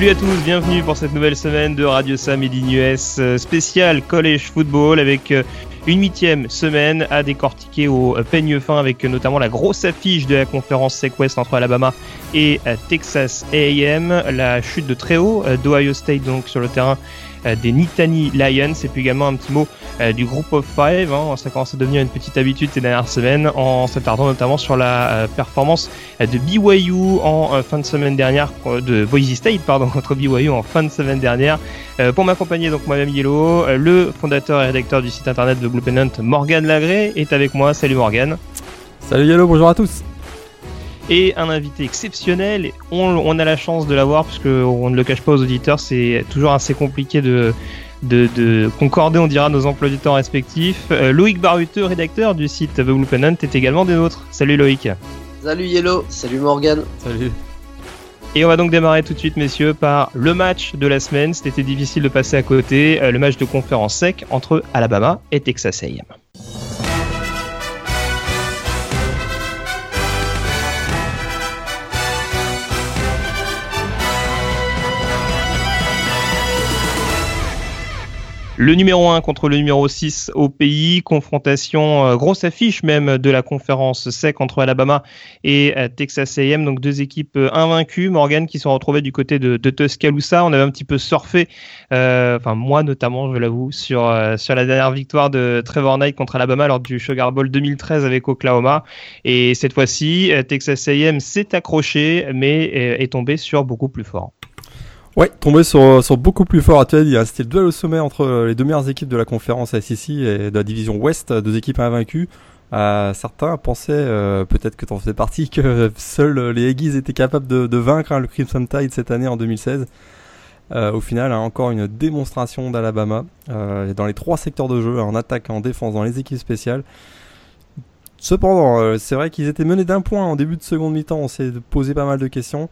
Salut à tous, bienvenue pour cette nouvelle semaine de Radio Sam et US euh, spécial College Football avec euh, une huitième semaine à décortiquer au peigne fin avec notamment la grosse affiche de la conférence SecWest entre Alabama et euh, Texas A&M, la chute de très haut d'Ohio State donc sur le terrain euh, des Nittany Lions et puis également un petit mot euh, du groupe of five. Hein. ça commence à devenir une petite habitude ces dernières semaines en s'attardant notamment sur la euh, performance de BYU en fin de semaine dernière, de Boise State pardon contre BYU en fin de semaine dernière. pour m'accompagner donc moi-même Yellow, le fondateur et rédacteur du site internet de Blue Pennant, Morgan Lagré est avec moi. Salut Morgan. Salut Yellow, bonjour à tous et un invité exceptionnel. On, a la chance de l'avoir puisque on ne le cache pas aux auditeurs, c'est toujours assez compliqué de, de, concorder, on dira, nos emplois du temps respectifs. Euh, Loïc Baruteux, rédacteur du site The Blue Pennant, est également des nôtres. Salut Loïc. Salut Yellow, salut Morgan. Salut. Et on va donc démarrer tout de suite, messieurs, par le match de la semaine. C'était difficile de passer à côté. Euh, le match de conférence sec entre Alabama et Texas A&M. Le numéro 1 contre le numéro 6 au pays, confrontation, euh, grosse affiche même de la conférence SEC entre Alabama et euh, Texas A&M, donc deux équipes euh, invaincues, Morgan qui sont retrouvées du côté de, Tuscaloosa. On avait un petit peu surfé, enfin moi notamment, je l'avoue, sur, sur la dernière victoire de Trevor Knight contre Alabama lors du Sugar Bowl 2013 avec Oklahoma. Et cette fois-ci, Texas A&M s'est accroché, mais est tombé sur beaucoup plus fort. Ouais, tombé sur, beaucoup plus fort. As dit, c'était le duel au sommet entre euh, les deux meilleures équipes de la conférence SEC et de la division Ouest, deux équipes invaincues. Euh, certains pensaient, euh, peut-être que tu en faisais partie, que seuls les Aggies étaient capables de, vaincre hein, le Crimson Tide cette année en 2016. Euh, au final, hein, encore une démonstration d'Alabama dans les trois secteurs de jeu, en attaque, en défense, dans les équipes spéciales. Cependant, c'est vrai qu'ils étaient menés d'un point en début de seconde mi-temps. On s'est posé pas mal de questions.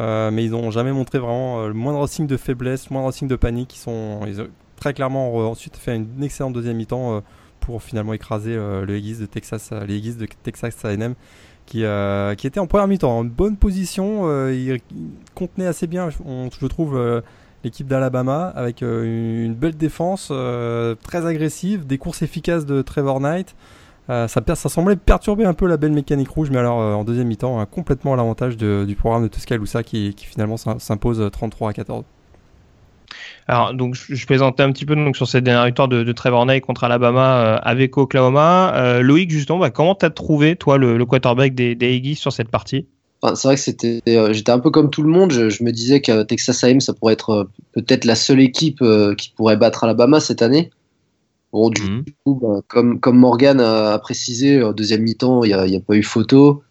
Euh, mais ils n'ont jamais montré vraiment euh, le moindre signe de faiblesse, le moindre signe de panique. Ils, sont, ont très clairement ensuite fait une excellente deuxième mi-temps euh, pour finalement écraser le de Texas, les de Texas A&M qui, qui était en première mi-temps en bonne position. il, contenait assez bien, je trouve, l'équipe d'Alabama avec une, belle défense très agressive, des courses efficaces de Trevor Knight. Euh, ça, ça, semblait perturber un peu la belle mécanique rouge, mais alors euh, en deuxième mi-temps, complètement à l'avantage du programme de Tuscaloosa qui, qui finalement s'impose 33 euh, à 14. Alors, donc, je, plaisantais un petit peu donc, sur cette dernière victoire de, Trevor Knight contre Alabama avec Oklahoma. Loïc, justement, bah, comment t'as trouvé, toi, le, quarterback des, des sur cette partie? C'est vrai que c'était, j'étais un peu comme tout le monde. Je, me disais que Texas A&M, ça pourrait être peut-être la seule équipe qui pourrait battre Alabama cette année. Bon, du mhm. coup, bah, comme, comme Morgan a, précisé, en deuxième mi-temps, il n'y a, pas eu photo.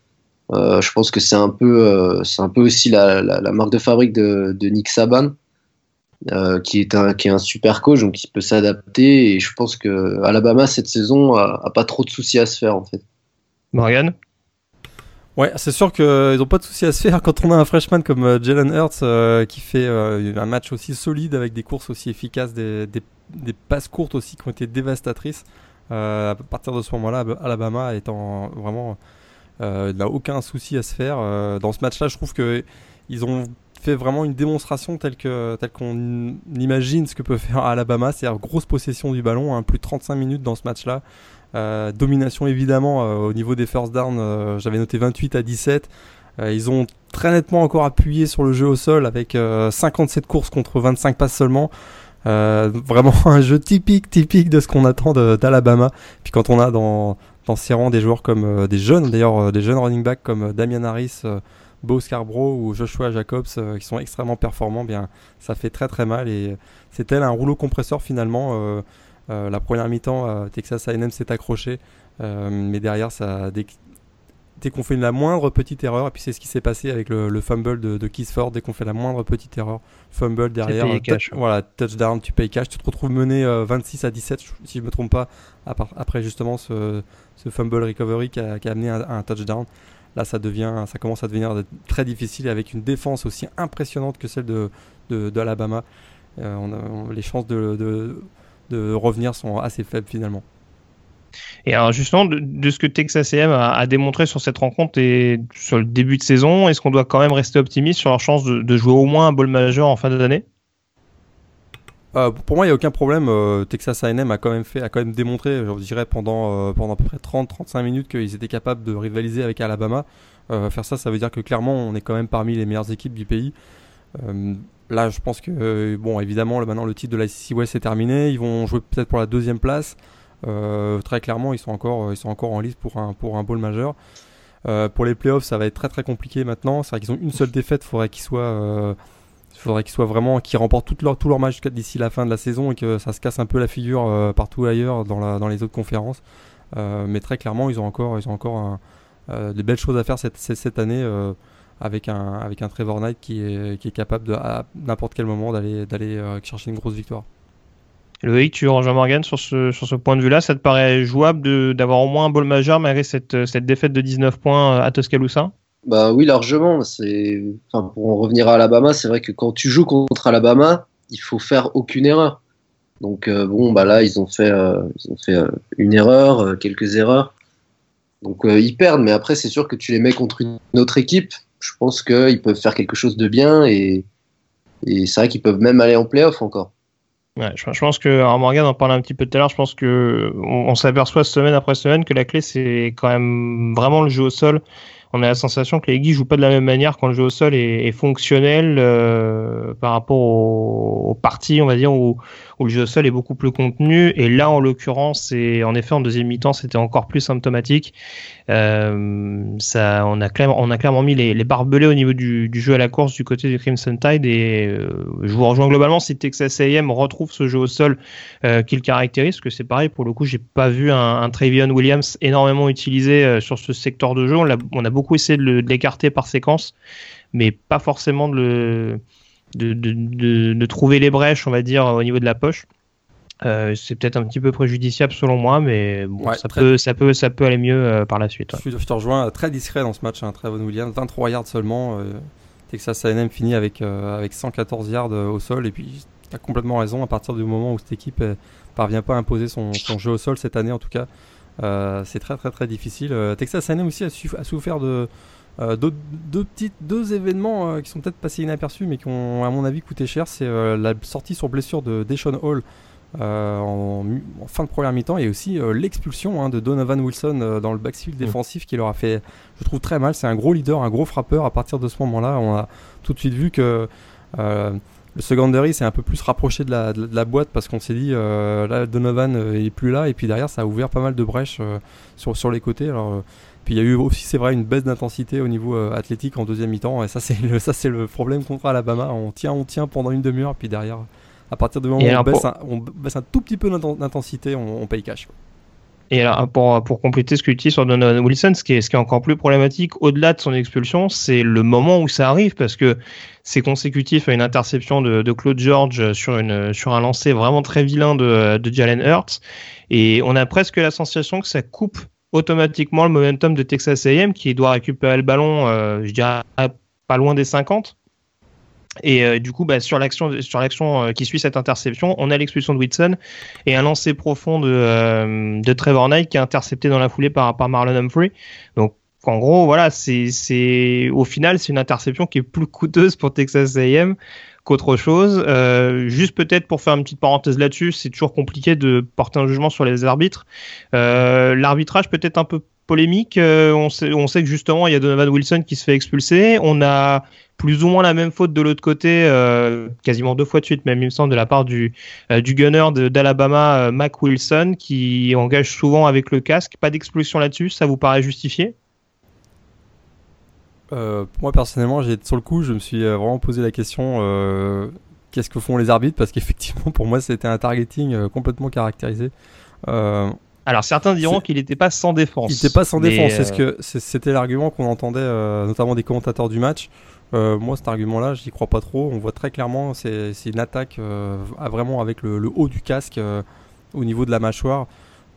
Euh, je pense que c'est un peu, euh, c'est un peu aussi la, la, marque de fabrique de, de Nick Saban, euh, qui est un, qui est un super coach, donc il peut s'adapter. Et je pense que Alabama cette saison a, a, pas trop de soucis à se faire en fait. Morgan? Ouais, c'est sûr qu'ils n'ont pas de soucis à se faire quand on a un freshman comme Jalen Hurts qui fait un match aussi solide avec des courses aussi efficaces, des, des des passes courtes aussi qui ont été dévastatrices. Euh, à partir de ce moment-là, Alabama étant vraiment euh, n'a aucun souci à se faire. Euh, dans ce match-là, je trouve que ils ont fait vraiment une démonstration telle qu'on imagine ce que peut faire Alabama, c'est-à-dire grosse possession du ballon, hein, plus de 35 minutes dans ce match-là. Domination évidemment au niveau des first down, j'avais noté 28 à 17. ils ont très nettement encore appuyé sur le jeu au sol avec 57 courses contre 25 passes seulement. Euh, vraiment un jeu typique, typique de ce qu'on attend d'Alabama. Puis quand on a dans, dans ces rangs des joueurs comme euh, des jeunes, d'ailleurs euh, des jeunes running backs comme Damian Harris, Bo Scarborough ou Joshua Jacobs qui sont extrêmement performants, bien ça fait très très mal et c'est tel un rouleau compresseur finalement. la première mi-temps, Texas A&M s'est accroché, mais derrière ça, dès qu'on fait la moindre petite erreur, et puis c'est ce qui s'est passé avec le, fumble de, de dès qu'on fait la moindre petite erreur, fumble derrière, voilà, touchdown, tu payes cash, tu te retrouves mené 26 euh, à 17, si je me trompe pas, après justement ce, fumble recovery qui a, amené un, touchdown. Là, ça devient, ça commence à devenir très difficile avec une défense aussi impressionnante que celle de, de, Alabama. Euh, les chances de, de revenir sont assez faibles finalement. Et alors justement, de, ce que Texas A&M a, démontré sur cette rencontre et sur le début de saison, est-ce qu'on doit quand même rester optimiste sur leur chance de, jouer au moins un bowl majeur en fin d'année? Euh, pour moi, il n'y a aucun problème. Euh, Texas A&M a quand même fait, a quand même démontré, je dirais pendant pendant à peu près 30-35 minutes qu'ils étaient capables de rivaliser avec Alabama. faire ça, ça veut dire que clairement, on est quand même parmi les meilleures équipes du pays. Là, je pense que, euh, bon, évidemment, maintenant le titre de la SEC West est terminé. Ils vont jouer peut-être pour la deuxième place. Euh, très clairement, ils sont encore, ils sont encore en liste pour un, pour un bowl majeur. Euh, pour les playoffs, ça va être très très compliqué maintenant. C'est vrai qu'ils ont une seule défaite. Il faudrait qu'ils soient, faudrait qu'ils soient vraiment, qu'ils remportent tous leurs leur matchs d'ici la fin de la saison et que ça se casse un peu la figure partout ailleurs dans, la, dans les autres conférences. mais très clairement, ils ont encore, ils ont encore des belles choses à faire cette, cette année avec un, avec un Trevor Knight qui est, qui est capable de, à n'importe quel moment d'aller, d'aller euh, chercher une grosse victoire. Loïc, tu rejoins Morgan sur ce, point de vue-là? Ça te paraît jouable d'avoir au moins un ball majeur malgré cette, cette défaite de 19 points euh, à Tuscaloosa? Bah oui, largement. Enfin, pour en revenir à Alabama, c'est vrai que quand tu joues contre Alabama, il faut faire aucune erreur. Donc euh, bon, bah là, ils ont fait, ils ont fait une erreur, quelques erreurs. Donc ils perdent, mais après, c'est sûr que tu les mets contre une autre équipe je pense qu'ils peuvent faire quelque chose de bien et, c'est vrai qu'ils peuvent même aller en playoff encore. Je, pense que Morgan en parlait un petit peu tout à l'heure. Je pense que on s'aperçoit semaine après semaine que la clé c'est quand même vraiment le jeu au sol on a la sensation que les Guy jouent pas de la même manière quand le jeu au sol est, fonctionnel euh, par rapport aux, parties, on va dire, où, où, le jeu au sol est beaucoup plus contenu. Et là, en l'occurrence, et en effet, en deuxième mi-temps, c'était encore plus symptomatique. Euh, ça, on a clairement, on a clairement mis les, barbelés au niveau du, du, jeu à la course du côté du Crimson Tide. Et euh, je vous rejoins globalement si Texas A&M retrouve ce jeu au sol euh, qu'il caractérise, parce que c'est pareil. Pour le coup, j'ai pas vu un, un Travion Williams énormément utilisé euh, sur ce secteur de jeu. On a, on a beaucoup essayé de l'écarter par séquence, mais pas forcément de, le, de, de, de, trouver les brèches, on va dire, au niveau de la poche. Euh, c'est peut-être un petit peu préjudiciable selon moi, mais bon, ça, peut, ça, peut, ça peut aller mieux euh, par la suite. Je, te rejoins, très discret dans ce match, hein, Trevon Williams, 23 yards seulement. Euh, Texas A&M finit avec, avec 114 yards au sol, et puis tu as complètement raison, à partir du moment où cette équipe parvient pas à imposer son, son, jeu au sol cette année en tout cas, euh, c'est très très très difficile. Euh, Texas A&M aussi a, souffert de euh, deux, petites, deux événements qui sont peut-être passés inaperçus mais qui ont à mon avis coûté cher. C'est la sortie sur blessure de Deshaun Hall en, fin de première mi-temps et aussi l'expulsion hein, de Donovan Wilson dans le backfield mm. défensif qui leur a fait, je trouve, très mal. C'est un gros leader, un gros frappeur. À partir de ce moment-là, on a tout de suite vu que le secondary s'est un peu plus rapproché de la, de la, boîte parce qu'on s'est dit euh, là Donovan euh, est plus là et puis derrière ça a ouvert pas mal de brèches euh, sur, sur les côtés alors puis il y a eu aussi c'est vrai une baisse d'intensité au niveau athlétique en deuxième mi-temps. Et ça c'est le ça c'est le problème contre Alabama. On tient on tient pendant une demi-heure puis derrière à partir du moment où on baisse, un, on baisse, un, tout petit peu d'intensité on, on, paye cash et alors, pour, pour compléter ce que tu dis sur Donovan Wilson, ce qui, est, ce qui est encore plus problématique, au-delà de son expulsion, c'est le moment où ça arrive, parce que c'est consécutif à une interception de, de, Claude George sur, une, sur un lancer vraiment très vilain de, de Jalen Hurts. Et on a presque la sensation que ça coupe automatiquement le momentum de Texas A&M, qui doit récupérer le ballon, euh, je dirais, pas loin des 50. Et euh, du coup, bah, sur l'action, sur l'action euh, qui suit cette interception, on a l'expulsion de Whitson et un lancer profond de, de Trevor Knight qui est intercepté dans la foulée par, par Marlon Humphrey. Donc, en gros, voilà, c'est, c'est, au final, c'est une interception qui est plus coûteuse pour Texas A&M qu'autre chose. juste peut-être pour faire une petite parenthèse là-dessus, c'est toujours compliqué de porter un jugement sur les arbitres. l'arbitrage peut-être un peu polémique. on, sait, on sait que justement, il y a Donovan Wilson qui se fait expulser. On a plus ou moins la même faute de l'autre côté, euh, quasiment deux fois de suite, même il me semble, de la part du, euh, du gunner d'Alabama, euh, Mac Wilson, qui engage souvent avec le casque. Pas d'explosion là-dessus, ça vous paraît justifié? Moi personnellement, j'ai sur le coup, je me suis vraiment posé la question qu'est-ce que font les arbitres? Parce qu'effectivement, pour moi, c'était un targeting complètement caractérisé. Alors certains diront qu'il n'était pas sans défense. Il n'était pas sans défense, c'est ce que c'était l'argument qu'on entendait notamment des commentateurs du match. Euh, moi, cet argument-là, je n'y crois pas trop. On voit très clairement, c'est une attaque euh, vraiment avec le, haut du casque euh, au niveau de la mâchoire.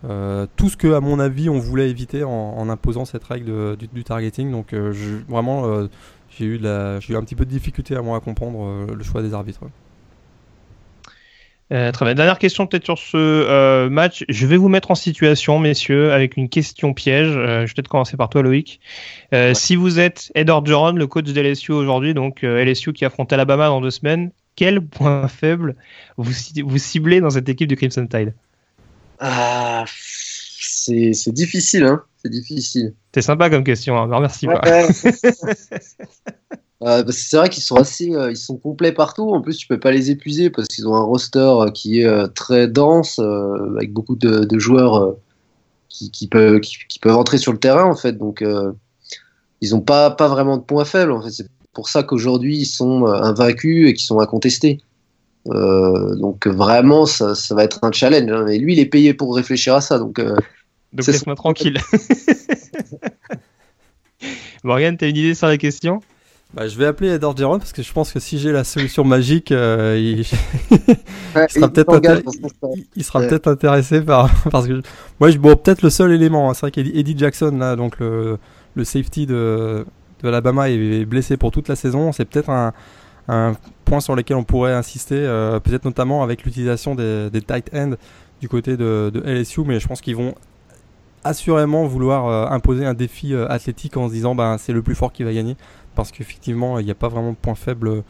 Tout ce que, à mon avis, on voulait éviter en, imposant cette règle du, targeting. Donc, je, vraiment, j'ai eu, eu, un petit peu de difficulté à moi à comprendre le choix des arbitres. Euh, très bien. Dernière question peut-être sur ce euh, match. Je vais vous mettre en situation, messieurs, avec une question piège. Euh, je vais peut-être commencer par toi, Loïc. Si vous êtes Ed Orgeron, le coach de LSU aujourd'hui, donc LSU qui affronte Alabama dans deux semaines, quel point faible vous, vous ciblez dans cette équipe du Crimson Tide? Ah, C'est difficile, hein c'est difficile. C'est sympa comme question, hein. merci pas. Euh, c'est vrai qu'ils sont assez, euh, ils sont complets partout. En plus, tu peux pas les épuiser parce qu'ils ont un roster euh, qui est très dense, avec beaucoup de, joueurs qui, peuvent, qui, peuvent entrer sur le terrain en fait. Donc, ils n'ont pas, pas vraiment de points faibles. En fait, c'est pour ça qu'aujourd'hui ils sont invaincus et qu'ils sont incontestés. Donc vraiment, ça, ça, va être un challenge. Hein. Et lui, il est payé pour réfléchir à ça. Donc, donc laisse-moi tranquille. Morgan, t'as une idée sur la question? Bah, je vais appeler Ed Orgeron parce que je pense que si j'ai la solution magique, euh, il... sera peut-être intéressé par parce que moi je bon peut-être le seul élément, hein. c'est vrai qu'Eddie Jackson là donc le, le safety de, de Alabama est blessé pour toute la saison, c'est peut-être un, un, point sur lequel on pourrait insister, euh, peut-être notamment avec l'utilisation des, tight ends du côté de, LSU, mais je pense qu'ils vont assurément vouloir euh, imposer un défi athlétique en se disant ben c'est le plus fort qui va gagner parce qu'effectivement, il n'y a pas vraiment de point faible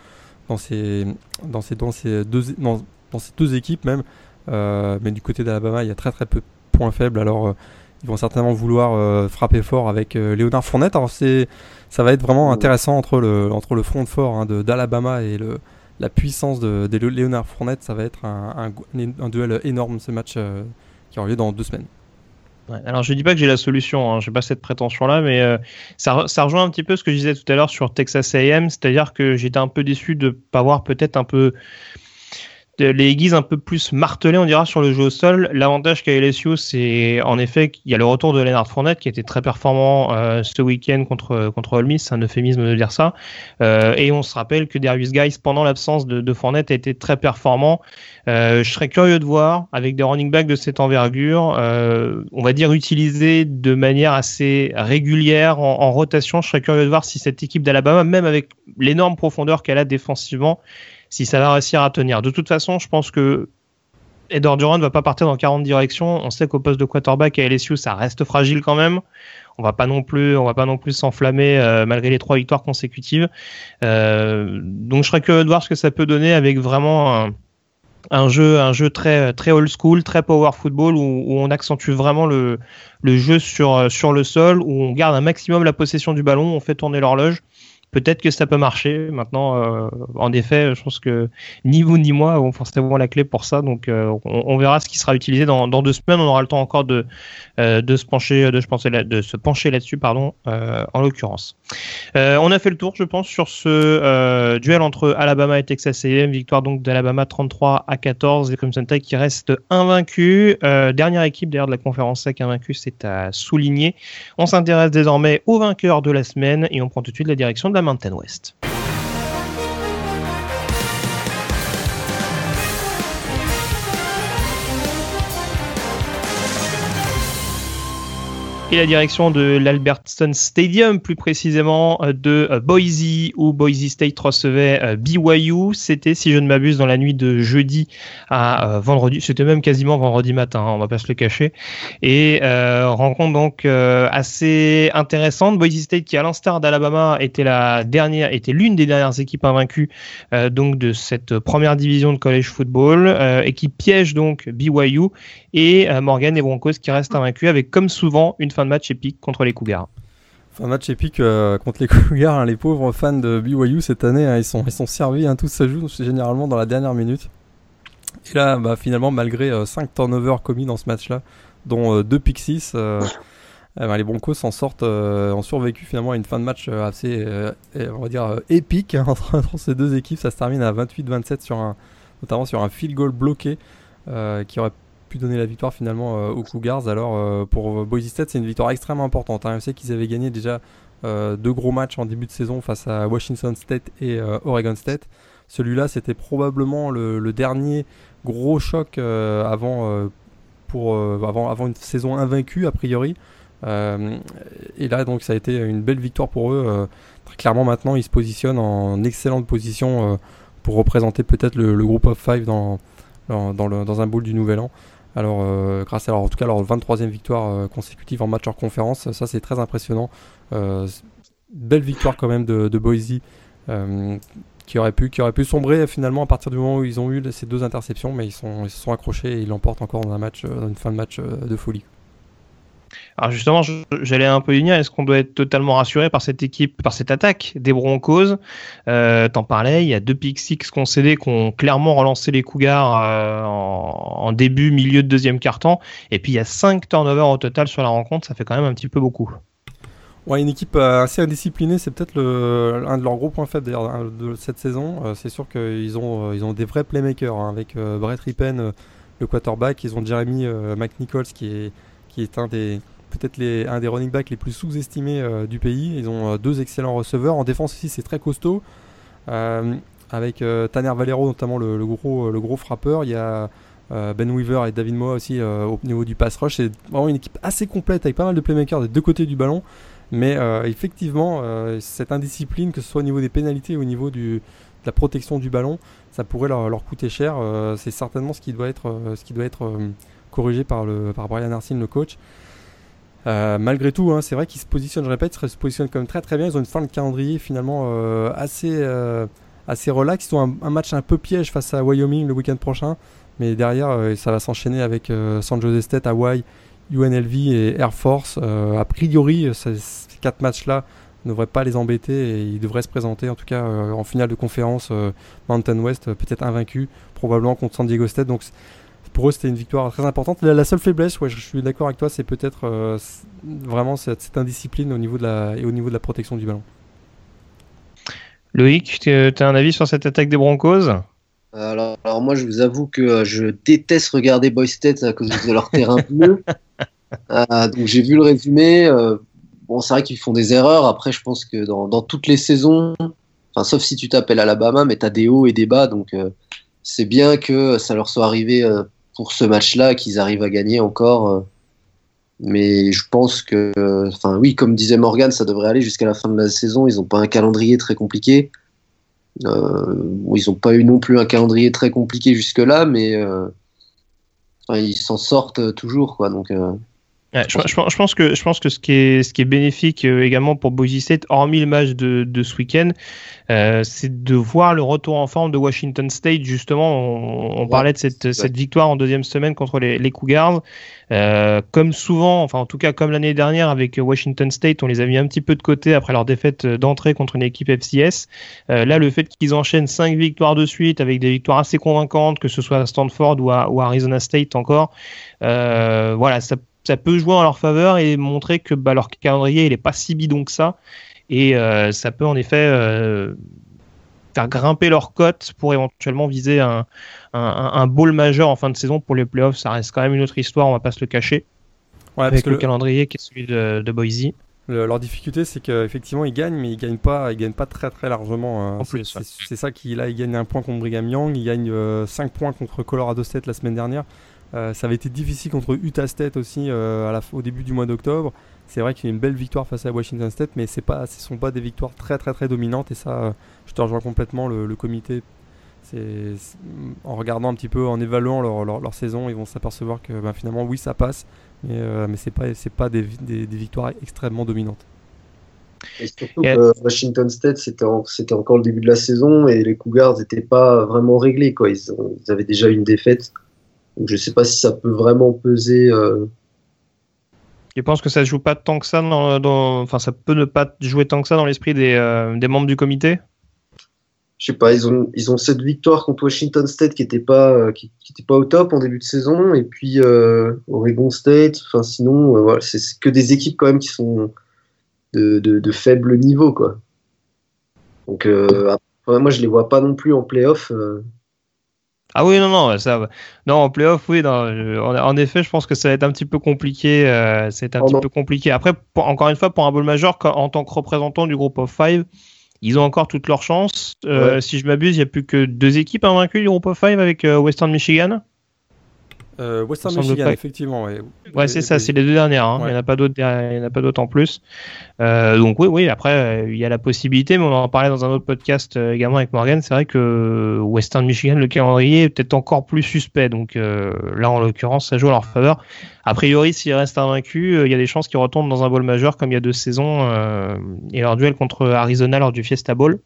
dans ces, dans ces, dans ces, deux, dans, ces deux équipes même. Euh, mais du côté d'Alabama, il y a très très peu de points faibles. Alors, euh, ils vont certainement vouloir euh, frapper fort avec Léonard Fournette. Ça va être vraiment intéressant entre le, entre le front fort hein, d'Alabama et le, la puissance de, de Léonard Fournette. Ça va être un, un, un duel énorme ce match qui aura lieu dans deux semaines. Alors je dis pas que j'ai la solution, hein, j'ai pas cette prétention-là, mais euh, ça, ça, rejoint un petit peu ce que je disais tout à l'heure sur Texas A&M, c'est-à-dire que j'étais un peu déçu de pas voir peut-être un peu les aiguises un peu plus martelées, on dira, sur le jeu au sol. L'avantage qu'a LSU, c'est en effet qu'il y a le retour de Leonard Fournette qui était très performant euh, ce week-end contre, contre Ole Miss, c'est un euphémisme de dire ça. Euh, et on se rappelle que Darius Guys, pendant l'absence de, Fournette, a été très performant. Euh, je serais curieux de voir, avec des running backs de cette envergure, on va dire utilisés de manière assez régulière en, en rotation, je serais curieux de voir si cette équipe d'Alabama, même avec l'énorme profondeur qu'elle a défensivement, si ça va réussir à tenir. De toute façon, je pense que Edward Durant ne va pas partir dans 40 directions. On sait qu'au poste de quarterback à LSU, ça reste fragile quand même. On va pas non plus, on va pas non plus s'enflammer euh, malgré les trois victoires consécutives. Euh, donc je serais curieux de voir ce que ça peut donner avec vraiment un, jeu, un jeu très très old school, très power football où, on accentue vraiment le, le jeu sur sur le sol, où on garde un maximum la possession du ballon, on fait tourner l'horloge peut-être que ça peut marcher. Maintenant, euh, en effet, je pense que ni vous ni moi avons forcément la clé pour ça. Donc, euh, on, verra ce qui sera utilisé dans, deux semaines. On aura le temps encore de, euh, de se pencher, de, je de se pencher là-dessus, pardon, en l'occurrence. On a fait le tour, je pense, sur ce duel entre Alabama et Texas A&M. Victoire donc d'Alabama 33 à 14. Les Crimson Tide qui restent invaincus. dernière équipe d'ailleurs de la conférence SEC invaincue, c'est à souligner. On s'intéresse désormais au vainqueur de la semaine et on prend tout de suite la direction de la Mountain West. Et la direction de l'Albertson Stadium, plus précisément euh, de euh, Boise, où Boise State recevait euh, BYU. C'était, si je ne m'abuse, dans la nuit de jeudi à vendredi. C'était même quasiment vendredi matin, on va pas se le cacher. Et rencontre donc assez intéressante. Boise State, qui à l'instar d'Alabama était la dernière, était l'une des dernières équipes invaincues donc de cette première division de college football et qui piège donc BYU et Morgan et Broncos qui restent invaincus avec comme souvent une fin de match épique contre les Cougars. Fin de match épique euh, contre les Cougars, hein, les pauvres fans de BYU cette année, hein, ils, sont, ils sont servis, hein, tout se joue généralement dans la dernière minute. Et là, bah, finalement, malgré 5 euh, turnovers commis dans ce match-là, dont 2 euh, pick 6, eh ben, les Broncos s'en sortent, ont survécu finalement à une fin de match assez, on va dire, épique entre, entre, ces deux équipes. Ça se termine à 28-27 sur un, notamment sur un field goal bloqué qui aurait donner la victoire finalement euh, aux Cougars. Alors euh, pour Boise State, c'est une victoire extrêmement importante. Hein. On sait qu'ils avaient gagné déjà euh, deux gros matchs en début de saison face à Washington State et Oregon State. Celui-là, c'était probablement le, dernier gros choc avant, pour, avant, avant une saison invaincue, a priori. et là, donc, ça a été une belle victoire pour eux. très clairement, maintenant, ils se positionnent en excellente position pour représenter peut-être le, groupe of five dans, dans, dans un bowl du Nouvel An. Alors, grâce à leur, en tout cas leur 23e victoire consécutive en match hors conférence, ça c'est très impressionnant. belle victoire quand même de, Boise qui aurait pu, qui aurait pu sombrer finalement à partir du moment où ils ont eu ces deux interceptions, mais ils, sont, ils se sont accrochés et ils l'emportent encore dans un match, dans une fin de match de folie. Alors justement, j'allais un peu dire, est-ce qu'on doit être totalement rassuré par cette équipe, par cette attaque des Broncos? Euh, T'en parlais, il y a deux pick six concédés qui ont clairement relancé les Cougars euh, en, début, milieu de deuxième quart-temps, et puis il y a cinq turnovers au total sur la rencontre, ça fait quand même un petit peu beaucoup. Une équipe euh, assez indisciplinée, c'est peut-être un de leurs gros points faibles d'ailleurs de cette saison. Euh, c'est sûr qu'ils ont, ils ont des vrais playmakers hein, avec Brett Rippen, le quarterback. Ils ont Jeremy McNichols qui est, qui est un des, peut-être un des running backs les plus sous-estimés euh, du pays. Ils ont euh, deux excellents receveurs. En défense aussi, c'est très costaud. Euh, avec Tanner Valero, notamment le, gros, le gros frappeur. Il y a Ben Weaver et David Moa aussi au niveau du pass rush. C'est vraiment une équipe assez complète avec pas mal de playmakers des deux côtés du ballon. Mais effectivement, cette indiscipline, que ce soit au niveau des pénalités ou au niveau de la protection du ballon, ça pourrait leur, leur coûter cher. c'est certainement ce qui doit être, ce qui doit être corrigé par, le, par Brian Arsene, le coach. Euh, malgré tout, hein, c'est vrai qu'ils se positionnent, je répète, ils se positionnent quand même très très bien. Ils ont une fin de calendrier finalement euh, assez, euh, assez relax. Ils ont un, match un peu piège face à Wyoming le week-end prochain. Mais derrière, ça va s'enchaîner avec San Jose State, Hawaii, UNLV et Air Force. a priori, ces quatre matchs-là ne devraient pas les embêter et ils devraient se présenter en tout cas en finale de conférence Mountain West, peut-être invaincu, probablement contre San Diego State. Donc pour eux, c'était une victoire très importante. La, seule faiblesse, ouais, je, suis d'accord avec toi, c'est peut-être euh, vraiment cette, indiscipline au niveau de la, et au niveau de la protection du ballon. Loïc, tu as un avis sur cette attaque des Broncos? Alors, moi, je vous avoue que euh, je déteste regarder Boy State à cause de leur terrain bleu. Euh, donc j'ai vu le résumé. bon, c'est vrai qu'ils font des erreurs. Après, je pense que dans, dans toutes les saisons, enfin, sauf si tu t'appelles Alabama, mais tu as des hauts et des bas. Donc c'est bien que ça leur soit arrivé pour ce match-là qu'ils arrivent à gagner encore. Euh. mais je pense que, enfin oui, comme disait Morgan, ça devrait aller jusqu'à la fin de la saison. Ils n'ont pas un calendrier très compliqué. Euh, ils n'ont pas eu non plus un calendrier très compliqué jusque-là, mais euh, ils s'en sortent toujours, quoi. Donc je, pense que, je pense que ce qui est, ce qui est bénéfique euh, également pour Boise State, hormis le match de, de ce week-end, euh, c'est de voir le retour en forme de Washington State. Justement, on, parlait de cette, cette, victoire en deuxième semaine contre les, les Cougars. Euh, comme souvent, enfin en tout cas comme l'année dernière avec Washington State, on les a mis un petit peu de côté après leur défaite d'entrée contre une équipe FCS. Euh, là, le fait qu'ils enchaînent cinq victoires de suite avec des victoires assez convaincantes, que ce soit à Stanford ou à, ou Arizona State encore, euh, voilà, ça ça peut jouer en leur faveur et montrer que bah, leur calendrier il est pas si bidon que ça et euh, ça peut en effet euh, faire grimper leur cote pour éventuellement viser un, un, un, bowl majeur en fin de saison pour les playoffs. Ça reste quand même une autre histoire, on va pas se le cacher. Ouais, avec le, calendrier qui est celui de, de Boise. leur difficulté, c'est qu'effectivement, ils gagnent, mais ils gagnent pas, ils gagnent pas très très largement. Hein. C'est ça qui là, ils gagnent un point contre Brigham Young, ils gagnent 5 euh, points contre Colorado State la semaine dernière. Euh, ça avait été difficile contre Utah State aussi euh, à la, au début du mois d'octobre. C'est vrai qu'il y a une belle victoire face à Washington State, mais c'est pas, ce ne sont pas des victoires très très très dominantes. Et ça, euh, je te rejoins complètement. Le, comité, c'est, en regardant un petit peu, en évaluant leur, leur, saison, ils vont s'apercevoir que ben, finalement, oui, ça passe, mais, mais c'est pas, c'est pas des, des, victoires extrêmement dominantes. Et surtout Washington State, c'était, c'était encore le début de la saison et les Cougars n'étaient pas vraiment réglés. Quoi. Ils, ils avaient déjà une défaite je ne sais pas si ça peut vraiment peser. Euh... Je pense que ça ne joue pas tant que ça dans, enfin ça peut ne pas jouer tant que ça dans l'esprit des, euh, des, membres du comité? Je sais pas, ils ont ils ont cette victoire contre Washington State qui était pas euh, qui, était pas au top en début de saison et puis euh, Oregon State. Enfin sinon voilà, c'est que des équipes quand même qui sont de, de, de faible niveau quoi. Donc moi je les vois pas non plus en playoff. Ah oui, non, non, ça, non, en playoff, oui, en, effet, je pense que ça va être un petit peu compliqué. Euh, c'est un petit peu compliqué. Après, encore une fois, pour un bowl major, en tant que représentant du groupe of five, ils ont encore toutes leurs chances. Euh, si je m'abuse, il n'y a plus que deux équipes invaincues du groupe of five avec euh, Western Michigan. Euh, Western Michigan, effectivement. Ouais, ouais c'est ça, c'est les deux dernières. Hein. Il n'y en a pas d'autres, il en a pas d'autres en plus. Euh, donc oui, oui. Après, euh, il y a la possibilité, mais on en parlait dans un autre podcast euh, également avec Morgan. C'est vrai que Western Michigan, le calendrier est peut-être encore plus suspect. Donc là, en l'occurrence, ça joue à leur faveur. A priori, s'ils restent invaincus, il y a des chances qu'ils retombent dans un bowl majeur comme il y a deux saisons et leur duel contre Arizona lors du Fiesta Bowl.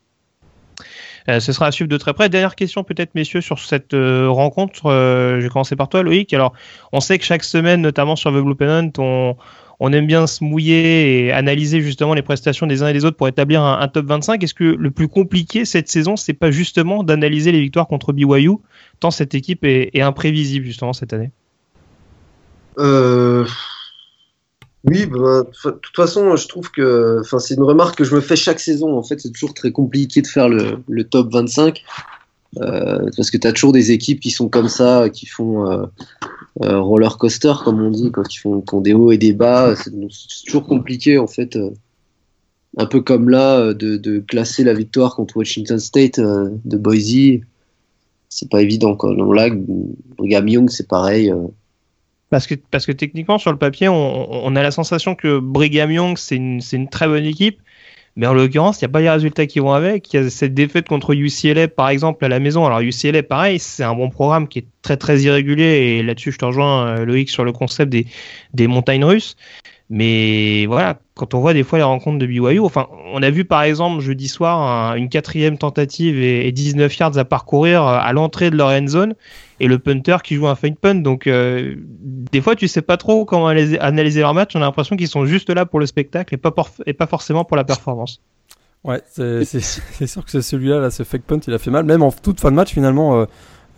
Euh, ce sera à suivre de très près. Dernière question peut-être, messieurs, sur cette euh, rencontre. Euh, je vais commencer par toi, Loïc. Alors, on sait que chaque semaine, notamment sur The Blue Pennant, on, on aime bien se mouiller et analyser justement les prestations des uns et des autres pour établir un, top 25. Est-ce que le plus compliqué cette saison, c'est pas justement d'analyser les victoires contre BYU, tant cette équipe est, est imprévisible justement cette année? Euh, oui, bah, de toute façon, je trouve que c'est une remarque que je me fais chaque saison. En fait, c'est toujours très compliqué de faire le, le top 25 euh, parce que tu as toujours des équipes qui sont comme ça, qui font euh, euh, roller coaster, comme on dit, qui, font, qui ont des hauts et des bas. C'est toujours compliqué, en fait. Un peu comme là, de, classer la victoire contre Washington State de Boise. C'est pas évident. Quoi. Dans là, Brigham Young, c'est pareil. Parce que, parce que techniquement, sur le papier, on, a la sensation que Brigham Young, c'est une, une, très bonne équipe. Mais en l'occurrence, il n'y a pas les résultats qui vont avec. Il y a cette défaite contre UCLA, par exemple, à la maison. Alors UCLA, pareil, c'est un bon programme qui est très très irrégulier. Et là-dessus, je te rejoins, euh, Loïc, sur le concept des, des montagnes russes. Mais voilà, quand on voit des fois les rencontres de BYU, enfin, on a vu par exemple jeudi soir une quatrième tentative et, 19 yards à parcourir euh, à l'entrée de leur end zone et le punter qui joue un fine punt. Donc, euh, des fois, tu sais pas trop comment analyser leur match. On a l'impression qu'ils sont juste là pour le spectacle et pas, et pas forcément pour la performance. Ouais, c'est sûr que celui-là, là, ce fake punt, il a fait mal. Même en toute fin de match, finalement, euh,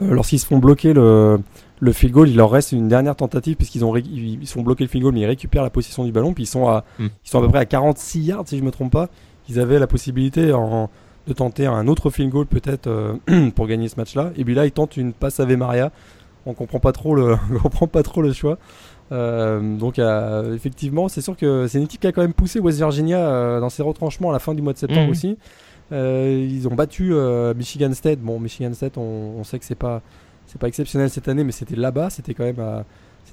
lorsqu'ils se font bloquer le, le field goal, il leur reste une dernière tentative puisqu'ils ont ils sont bloqués le field goal, mais ils récupèrent la position du ballon, puis ils sont à, hmm. ils sont à peu près à 46 yards si je me trompe pas. Ils avaient la possibilité en, de tenter un autre field goal peut-être euh, pour gagner ce match-là. Et puis là, ils tentent une passe à Maria. On comprend pas trop le, on comprend pas trop le choix. Euh, donc euh, effectivement, c'est sûr que c'est une équipe qui a quand même poussé West Virginia dans ses retranchements à la fin du mois de septembre hmm. aussi. ils ont battu Michigan State. Bon, Michigan State, on, on sait que c'est pas c'est pas exceptionnel cette année, mais c'était là-bas, c'était quand même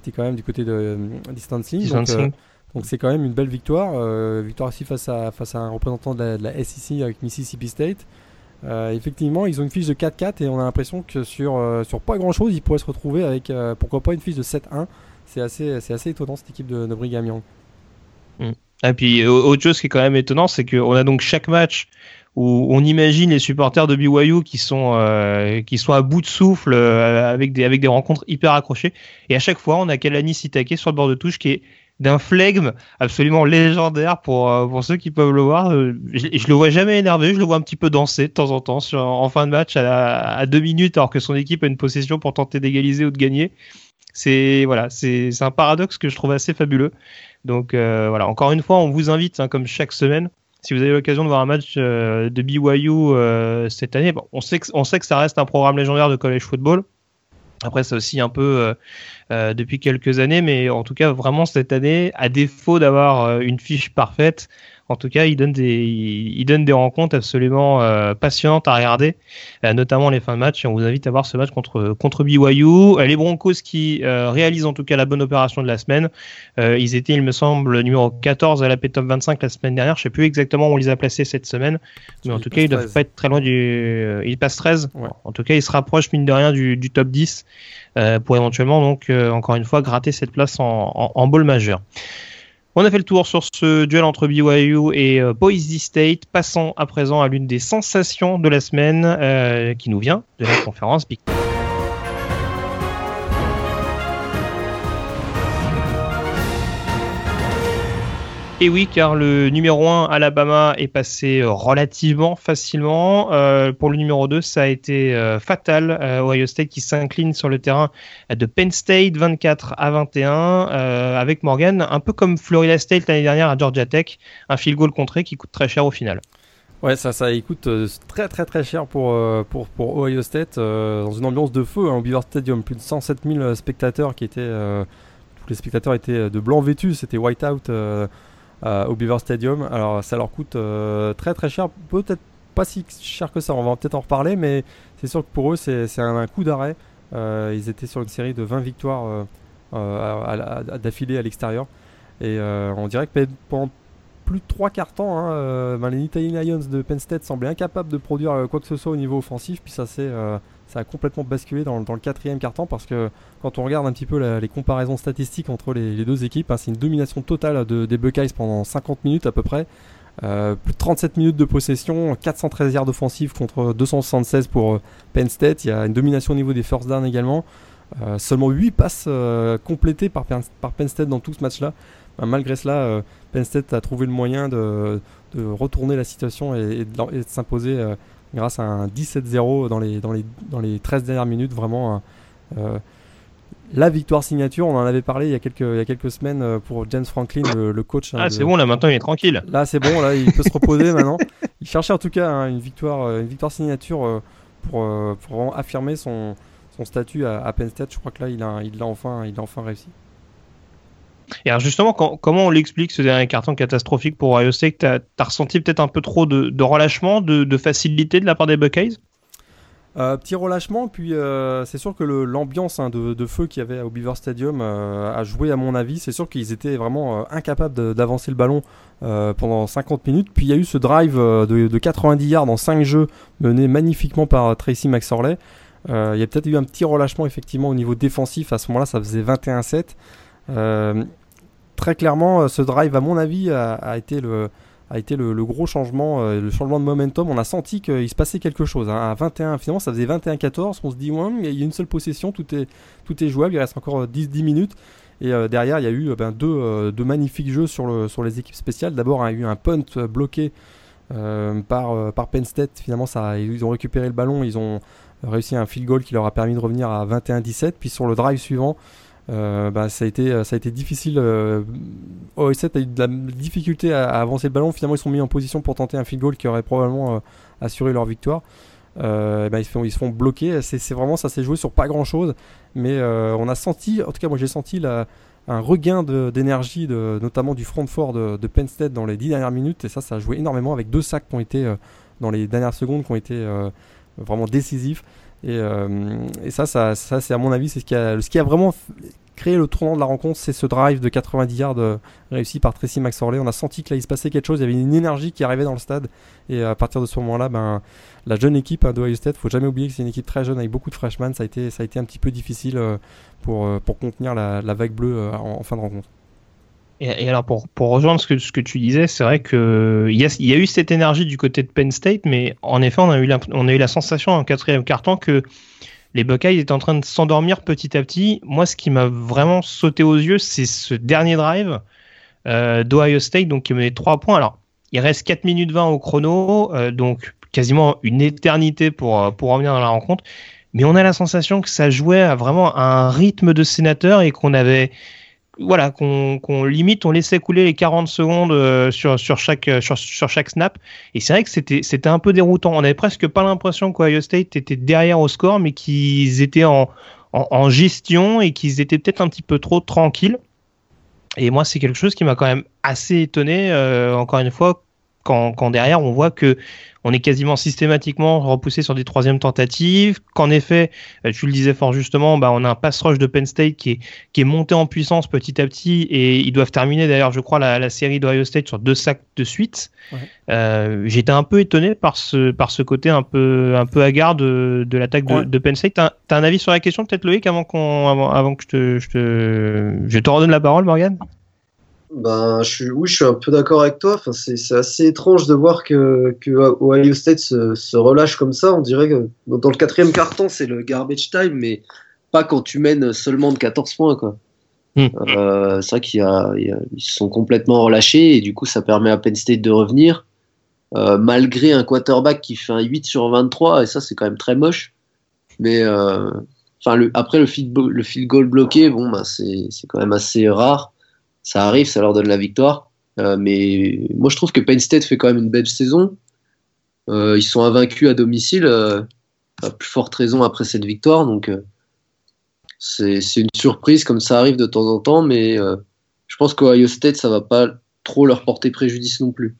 c'était quand même du côté de euh, distancing. Euh, donc, c'est quand même une belle victoire, euh, victoire aussi face à face à un représentant de la, SEC avec Mississippi State. effectivement, ils ont une fiche de 4-4 et on a l'impression que sur sur pas grand-chose, ils pourraient se retrouver avec pourquoi pas une fiche de 7-1. C'est assez c'est assez étonnant cette équipe de, de Brigham Young. Mm. Et puis autre chose qui est quand même étonnant, c'est qu'on a donc chaque match où on imagine les supporters de BYU qui sont euh, qui sont à bout de souffle euh, avec des avec des rencontres hyper accrochées. Et à chaque fois on a Kalani Sitake sur le bord de touche qui est d'un flegme absolument légendaire pour euh, pour ceux qui peuvent le voir. Je, je, le vois jamais énervé je le vois un petit peu danser de temps en temps sur, en fin de match à, à deux minutes alors que son équipe a une possession pour tenter d'égaliser ou de gagner. C'est voilà c'est un paradoxe que je trouve assez fabuleux. Donc voilà encore une fois on vous invite hein, comme chaque semaine si vous avez l'occasion de voir un match euh, de BYU euh, cette année, on, sait que, on sait que ça reste un programme légendaire de college football. Après, c'est aussi un peu euh, depuis quelques années, mais en tout cas, vraiment cette année, à défaut d'avoir une fiche parfaite, en tout cas, il donne des, il donne des rencontres absolument euh, passionnantes à regarder, euh, notamment les fins de match. Et on vous invite à voir ce match contre, contre BYU. Euh, les Broncos qui réalisent en tout cas la bonne opération de la semaine. ils étaient, il me semble, numéro 14 à la P-Top 25 la semaine dernière. Je sais plus exactement où on les a placés cette semaine. Mais en tout cas, ils doivent pas être très loin du. ils passent 13. En tout cas, ils se rapprochent, mine de rien, du, du top 10 pour éventuellement, donc, encore une fois, gratter cette place en, en, en bowl majeur. On a fait le tour sur ce duel entre BYU et euh, Boise State. Passons à présent à l'une des sensations de la semaine euh, qui nous vient de la conférence Big Et oui, car le numéro 1, Alabama, est passé euh, relativement facilement. Euh, pour le numéro 2, ça a été euh, fatal. Ohio State qui s'incline sur le terrain de Penn State 24 à 21 avec Morgan, un peu comme Florida State l'année dernière à Georgia Tech, un field goal contré qui coûte très cher au final. Ouais, ça, ça coûte très très très cher pour, Ohio State dans une ambiance de feu hein, au Beaver Stadium. Plus de 107 000 spectateurs qui étaient. tous les spectateurs étaient de blanc vêtus, c'était white-out euh, au Beaver Stadium. Alors ça leur coûte euh, très très cher, peut-être pas si cher que ça, on va peut-être en reparler, mais c'est sûr que pour eux c'est un, coup d'arrêt. ils étaient sur une série de 20 victoires d'affilée à l'extérieur. Et on dirait que pendant plus de trois quarts temps, hein, ben, les Italian Lions de Penn State semblaient incapables de produire quoi que ce soit au niveau offensif. Puis ça s'est ça a complètement basculé dans, le quatrième quart-temps parce que quand on regarde un petit peu les comparaisons statistiques entre les, deux équipes, hein, c'est une domination totale des Buckeyes pendant 50 minutes à peu près. Euh, plus de 37 minutes de possession, 413 yards offensifs contre 276 pour euh, Penn State. Il y a une domination au niveau des first down également. Euh, seulement 8 passes complétées par, par, Penn State dans tout ce match-là. Ben, malgré cela, Penn State a trouvé le moyen de, retourner la situation et, de, s'imposer grâce à un 17-0 dans les, dans, les, dans les 13 dernières minutes. Vraiment, euh, la victoire signature, on en avait parlé il y a quelques, il y a quelques semaines euh, pour James Franklin, le, coach. Hein, ah, c'est bon, là maintenant il est tranquille. Là, c'est bon, là il peut se reposer maintenant. Il cherchait en tout cas hein, une, victoire, euh, une victoire signature pour, pour affirmer son, son statut à, Penn State. Je crois que là, il a, il a, enfin, il a enfin réussi. Et alors justement, comment on l'explique ce dernier carton catastrophique pour Ohio State? T'as as ressenti peut-être un peu trop de, relâchement, de, facilité de la part des Buckeyes? Euh, petit relâchement, puis euh, c'est sûr que l'ambiance hein, de, feu qu'il y avait au Beaver Stadium euh, a joué à mon avis. C'est sûr qu'ils étaient vraiment incapables d'avancer le ballon pendant 50 minutes. Puis il y a eu ce drive de, 90 yards en 5 jeux mené magnifiquement par Tracy McSorley. il y a peut-être eu un petit relâchement effectivement au niveau défensif. À ce moment-là, ça faisait 21-7 très clairement, euh, ce drive, à mon avis, a, été le, gros changement, euh, le changement de momentum. On a senti qu'il se passait quelque chose. Hein. À 21, finalement, ça faisait 21-14. On se dit, ouais, il y a une seule possession, tout est, jouable. Il reste encore 10-10 minutes. Et euh, derrière, il y a eu ben, deux, magnifiques jeux sur, le, sur les équipes spéciales. D'abord, il y a eu un punt bloqué par, par Penn State. Finalement, ils ont récupéré le ballon. Ils ont réussi un field goal qui leur a permis de revenir à 21-17. Puis sur le drive suivant, euh, bah, ça, a été, ça a été difficile. Euh, OS7 a eu de la difficulté à, avancer le ballon. Finalement, ils sont mis en position pour tenter un field goal qui aurait probablement euh, assuré leur victoire. Euh, bah, ils, se font, ils se font bloquer. C'est vraiment, ça s'est joué sur pas grand chose. Mais on a senti, en tout cas, moi j'ai senti un regain d'énergie, notamment du front fort de, de, Penn State dans les 10 dernières minutes. Et ça, ça a joué énormément avec deux sacs qui ont été dans les dernières secondes qui ont été vraiment décisifs. Et, euh, et ça, ça, ça c'est à mon avis, c'est ce qui a, vraiment créé le tournant de la rencontre, c'est ce drive de 90 yards euh, réussi par Tracy McSorley. On a senti que là il se passait quelque chose, il y avait une énergie qui arrivait dans le stade. Et à partir de ce moment-là, ben, la jeune équipe hein, de Ohio State, faut jamais oublier que c'est une équipe très jeune avec beaucoup de freshmen. Ça a été, ça a été un petit peu difficile euh, pour, pour contenir la vague bleue en, fin de rencontre. Et, alors pour, rejoindre ce que, tu disais, c'est vrai qu'il y a, eu cette énergie du côté de Penn State, mais en effet, on a eu la, sensation en quatrième quart-temps que les Buckeyes étaient en train de s'endormir petit à petit. Moi, ce qui m'a vraiment sauté aux yeux, c'est ce dernier drive euh, d'Ohio State, donc qui menait 3 points. Alors, il reste 4 minutes 20 au chrono, euh, donc quasiment une éternité pour, euh, pour revenir dans la rencontre. Mais on a la sensation que ça jouait à vraiment un rythme de sénateur et qu'on avait voilà, qu'on limite, on laissait couler les 40 secondes euh, sur, sur, chaque, euh, sur, chaque snap. Et c'est vrai que c'était un peu déroutant. On avait presque pas l'impression qu'Ohio State était derrière au score, mais qu'ils étaient en, en, gestion et qu'ils étaient peut-être un petit peu trop tranquilles. Et moi, c'est quelque chose qui m'a quand même assez étonné, euh, encore une fois, quand, quand, derrière on voit que on est quasiment systématiquement repoussé sur des troisièmes tentatives, qu'en effet, euh, tu le disais fort justement, bah, on a un pass rush de Penn State qui est, qui est monté en puissance petit à petit et ils doivent terminer d'ailleurs, je crois, la, la série d'Ohio State sur deux sacs de suite. Euh, j'étais un peu étonné par ce, par ce côté un peu, un peu hagard de, de l'attaque de, de, Penn State. T'as as un avis sur la question peut-être Loïc avant, qu'on, avant, avant que je te, je te, je te redonne la parole Morgan ben, je suis, oui, je suis un peu d'accord avec toi. Enfin, c'est assez étrange de voir que, que Ohio State se, se, relâche comme ça. On dirait que dans le quatrième carton, c'est le garbage time, mais pas quand tu mènes seulement de 14 points. Quoi. Euh, c'est vrai qu'ils se sont complètement relâchés et du coup, ça permet à Penn State de revenir. Euh, malgré un quarterback qui fait un 8 sur 23, et ça, c'est quand même très moche. Mais euh, enfin, le, après, le field, le field goal bloqué, bon, ben, c'est quand même assez rare ça arrive, ça leur donne la victoire. Euh, mais moi, je trouve que Penn State fait quand même une belle saison. Euh, ils sont invaincus à domicile, euh, à plus forte raison après cette victoire. Donc, c'est une surprise, comme ça arrive de temps en temps. Mais je pense qu'Ohio State, ça va pas trop leur porter préjudice non plus.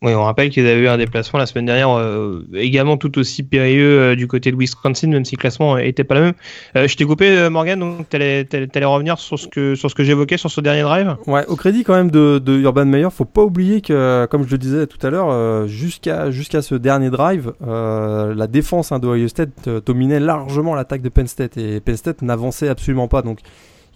Oui, on rappelle qu'ils avaient eu un déplacement la semaine dernière euh, également tout aussi périlleux euh, du côté de Wisconsin, même si le classement était pas le même. Euh, je t'ai coupé, Morgan, donc tu allais, revenir sur ce que, sur ce que j'évoquais sur ce dernier drive? Ouais, au crédit quand même de, de Urban Meyer, faut pas oublier que, comme je le disais tout à l'heure, jusqu'à jusqu'à ce dernier drive, la défense hein, de Ohio State dominait largement l'attaque de Penn State et Penn State n'avançait absolument pas. Donc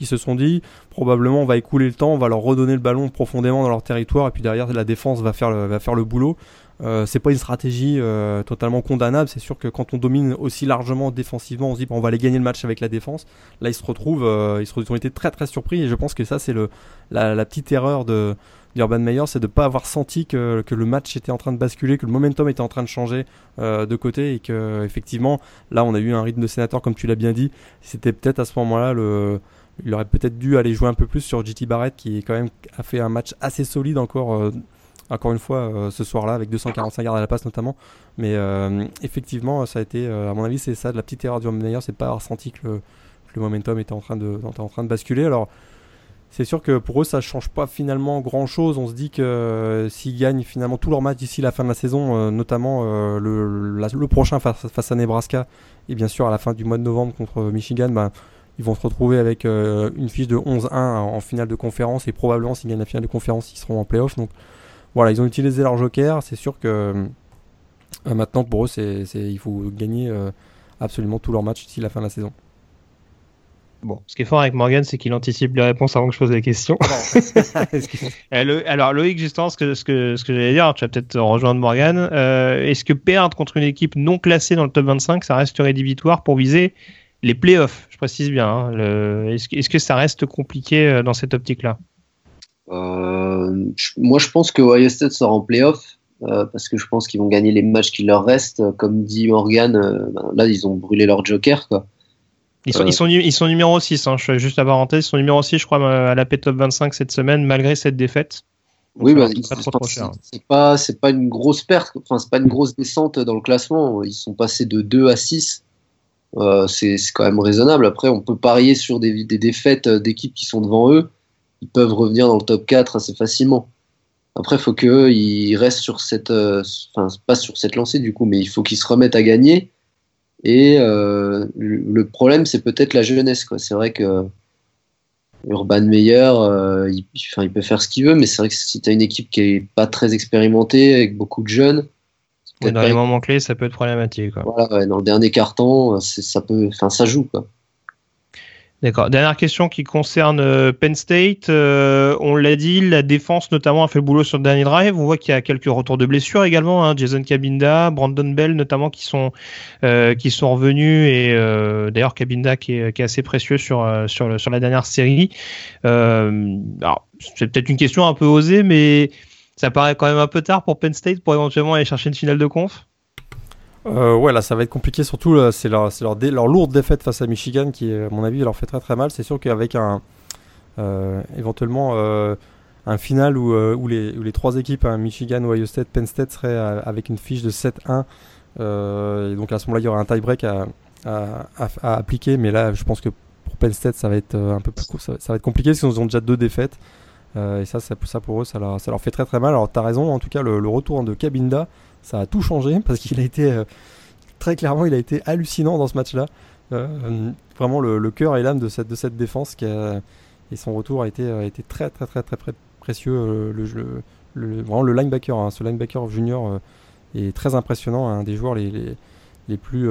se sont dit probablement on va écouler le temps, on va leur redonner le ballon profondément dans leur territoire et puis derrière la défense va faire le, va faire le boulot. Euh, c'est pas une stratégie euh, totalement condamnable. C'est sûr que quand on domine aussi largement défensivement, on se dit on va aller gagner le match avec la défense. Là, ils se retrouvent, euh, ils, ont été très très surpris et je pense que ça c'est la, petite erreur de d'Urban Meyer, c'est de ne pas avoir senti que, que, le match était en train de basculer, que le momentum était en train de changer de côté et que effectivement là on a eu un rythme de sénateur comme tu l'as bien dit. C'était peut-être à ce moment-là le il aurait peut-être dû aller jouer un peu plus sur JT Barrett qui quand même a fait un match assez solide encore euh, encore une fois euh, ce soir-là avec 245 yards à la passe notamment. Mais euh, effectivement ça a été à mon avis c'est ça de la petite erreur du meilleur c'est pas avoir senti que le, momentum était en train de en train de basculer. Alors c'est sûr que pour eux ça change pas finalement grand chose on se dit que s'ils gagnent finalement tous leurs matchs d'ici la fin de la saison notamment le, prochain face, face, à Nebraska et bien sûr à la fin du mois de novembre contre Michigan bah, ils vont se retrouver avec euh, une fiche de 11-1 en finale de conférence et probablement s'ils gagnent la finale de conférence, ils seront en playoff. Donc voilà, ils ont utilisé leur joker. C'est sûr que euh, maintenant pour eux, c'est, il faut gagner euh, absolument tous leurs matchs d'ici la fin de la saison. Bon, ce qui est fort avec Morgan, c'est qu'il anticipe les réponses avant que je pose les questions. Alors Loïc, justement, ce que, ce que, ce que j'allais dire, tu vas peut-être rejoindre Morgan. est-ce que perdre contre une équipe non classée dans le top 25, ça reste rédhibitoire pour viser les playoffs, je précise bien. Hein, est-ce, que ça reste compliqué euh, dans cette optique-là? Euh, Moi, je pense que Ohio State sera en playoff euh, parce que je pense qu'ils vont gagner les matchs qui leur restent. Comme dit Morgan, ben, là, ils ont brûlé leur joker. Quoi. Ils sont, ils, sont, ils sont numéro 6, hein, je juste la parenthèse, ils sont numéro 6, je crois, à la P-Top 25 cette semaine, malgré cette défaite. oui, bah, c'est pas, c'est pas une grosse perte, enfin, c'est pas une grosse descente dans le classement. Ils sont passés de 2 à 6. Euh, c'est quand même raisonnable. Après, on peut parier sur des, défaites d'équipes qui sont devant eux. Ils peuvent revenir dans le top 4 assez facilement. Après, il faut qu'ils restent sur cette, euh, enfin, pas sur cette lancée du coup, mais il faut qu'ils se remettent à gagner. Et euh, le problème, c'est peut-être la jeunesse. C'est vrai que Urban Meyer, il, il, peut faire ce qu'il veut, mais c'est vrai que si tu as une équipe qui est pas très expérimentée, avec beaucoup de jeunes, dans les moments clés, ça peut être problématique. Voilà, dans le dernier carton, ça peut, enfin, ça joue quoi. D'accord. Dernière question qui concerne euh, Penn State. Euh, on l'a dit, la défense notamment a fait le boulot sur le dernier drive. On voit qu'il y a quelques retours de blessures également. Hein. Jason Cabinda, Brandon Bell notamment qui sont euh, qui sont revenus et d'ailleurs Cabinda qui est, qui est, assez précieux sur sur, sur la dernière série. alors c'est peut-être une question un peu osée, mais ça paraît quand même un peu tard pour Penn State pour éventuellement aller chercher une finale de conf? Euh, ouais, là ça va être compliqué, surtout c'est leur, lourde défaite face à Michigan qui, à mon avis, leur fait très très mal. C'est sûr qu'avec un euh, éventuellement euh, un final où, les, trois équipes, hein, Michigan, Ohio State, Penn State, seraient avec une fiche de 7-1, et donc à ce moment-là il y aura un tie-break à, à, appliquer, mais là je pense que pour Penn State ça va être un peu plus, ça, ça va être compliqué parce qu'ils ont déjà deux défaites. Euh, et ça, ça, pour eux, ça leur, ça leur fait très très mal. Alors, tu as raison, en tout cas, le, retour de Cabinda, ça a tout changé parce qu'il a été euh, très clairement, il a été hallucinant dans ce match-là. Euh, vraiment le, cœur et l'âme de cette, de cette défense qui et son retour a été, a été très très très très, précieux. Le, le, vraiment le linebacker, hein, ce linebacker junior est très impressionnant, un des joueurs les, les, les plus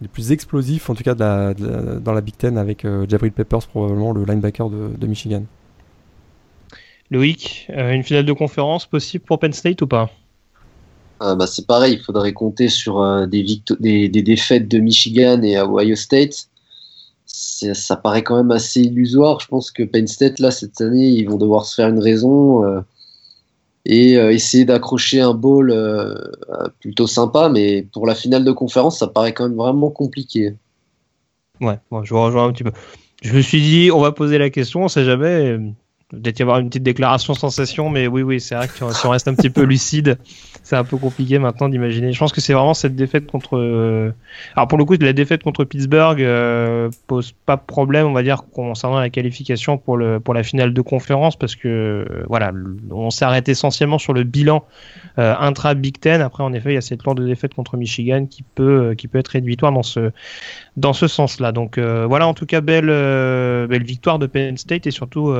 les plus explosifs, en tout cas dans la Big Ten, avec Jabril Peppers, probablement le linebacker de Michigan. Loïc, euh, une finale de conférence possible pour Penn State ou pas? Euh, bah, C'est pareil, il faudrait compter sur euh, des, des, défaites de Michigan et Ohio State. Ça paraît quand même assez illusoire. Je pense que Penn State, là, cette année, ils vont devoir se faire une raison et essayer d'accrocher un bowl plutôt sympa. Mais pour la finale de conférence, ça paraît quand même vraiment compliqué. Ouais, je vous rejoins un petit peu. Je me suis dit, on va poser la question, on sait jamais peut-être y avoir une petite déclaration sensation, mais oui, oui, c'est vrai que si on reste un petit peu lucide, c'est un peu compliqué maintenant d'imaginer. Je pense que c'est vraiment cette défaite contre. Euh, alors pour le coup, la défaite contre Pittsburgh euh, pose pas de problème, on va dire, concernant la qualification pour le pour la finale de conférence, parce que euh, voilà, on s'arrête essentiellement sur le bilan euh, intra Big Ten. Après, en effet, il y a cette lente de défaite contre Michigan qui peut qui peut être rédhibitoire dans ce dans ce sens-là. Donc voilà, en tout cas, belle belle victoire de Penn State et surtout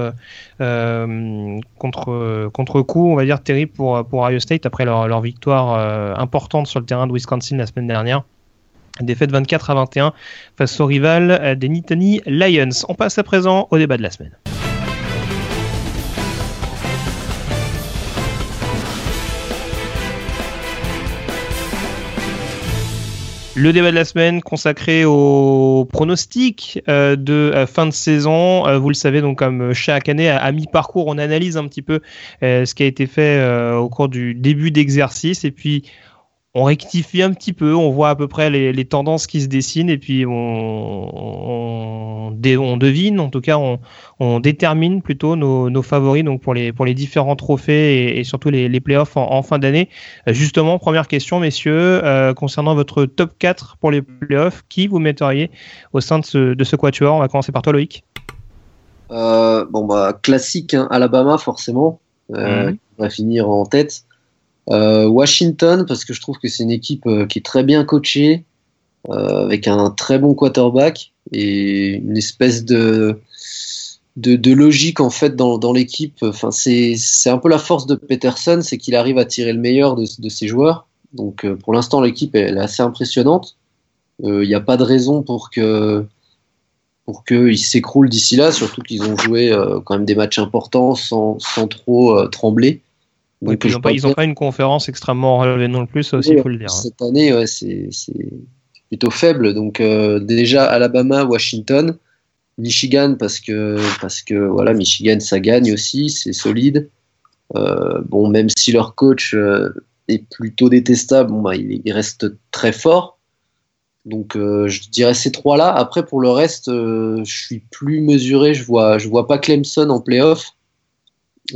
euh, contre coup, on va dire terrible pour pour Ohio State après leur, leur victoire euh, importante sur le terrain de Wisconsin la semaine dernière. Défaite 24 à 21 face au rival euh, des Nittany Lions. On passe à présent au débat de la semaine. Le débat de la semaine consacré au pronostic euh, de euh, fin de saison. Euh, vous le savez, donc comme chaque année, à, mi-parcours, on analyse un petit peu ce qui a été fait au cours du début d'exercice et puis on rectifie un petit peu, on voit à peu près les, tendances qui se dessinent et puis on, on, devine, en tout cas on, détermine plutôt nos, favoris donc pour les, pour les différents trophées et, surtout les, les playoffs en, fin d'année. Euh, justement, première question messieurs, euh, concernant votre top 4 pour les playoffs, qui vous metteriez au sein de ce, de ce quatuor? On va commencer par toi Loïc. Euh, bon bah classique, hein, Alabama forcément, mhm. on va finir en tête. Euh, Washington, parce que je trouve que c'est une équipe euh, qui est très bien coachée, euh, avec un très bon quarterback et une espèce de, de, logique en fait dans, dans l'équipe. Enfin, c'est un peu la force de Peterson, c'est qu'il arrive à tirer le meilleur de, de ses joueurs. Donc pour l'instant, l'équipe est assez impressionnante. Il n'y a pas de raison pour que pour qu'ils s'écroulent d'ici là, surtout qu'ils ont joué quand même des matchs importants sans, sans trop trembler ils n'ont pas, une conférence extrêmement relevée non plus, ça aussi, il faut le dire. Hein. Cette année, ouais, c'est plutôt faible. Donc, euh, déjà, Alabama, Washington, Michigan, parce que, parce que voilà, Michigan, ça gagne aussi, c'est solide. Euh, bon, même si leur coach euh, est plutôt détestable, bon, bah, il, reste très fort. Donc, je dirais ces trois-là. Après, pour le reste, je suis plus mesuré. Je vois, je vois pas Clemson en playoff.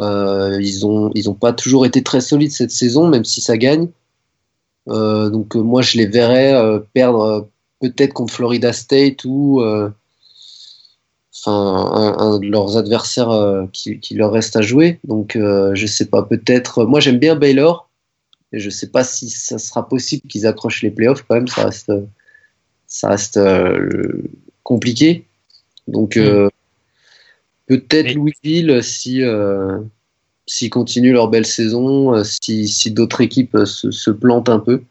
Euh, ils ont ils ont pas toujours été très solides cette saison, même si ça gagne. Euh, donc euh, moi je les verrais perdre peut-être contre Florida State ou enfin un, de leurs adversaires qui, qui, leur reste à jouer. Donc je sais pas, peut-être. Moi j'aime bien Baylor. Et je sais pas si ça sera possible qu'ils accrochent les playoffs quand même. Ça reste ça reste compliqué. Donc mm. Peut-être Louisville si euh, s'ils continuent leur belle saison, euh, si, si d'autres équipes euh, se, se, plantent un peu.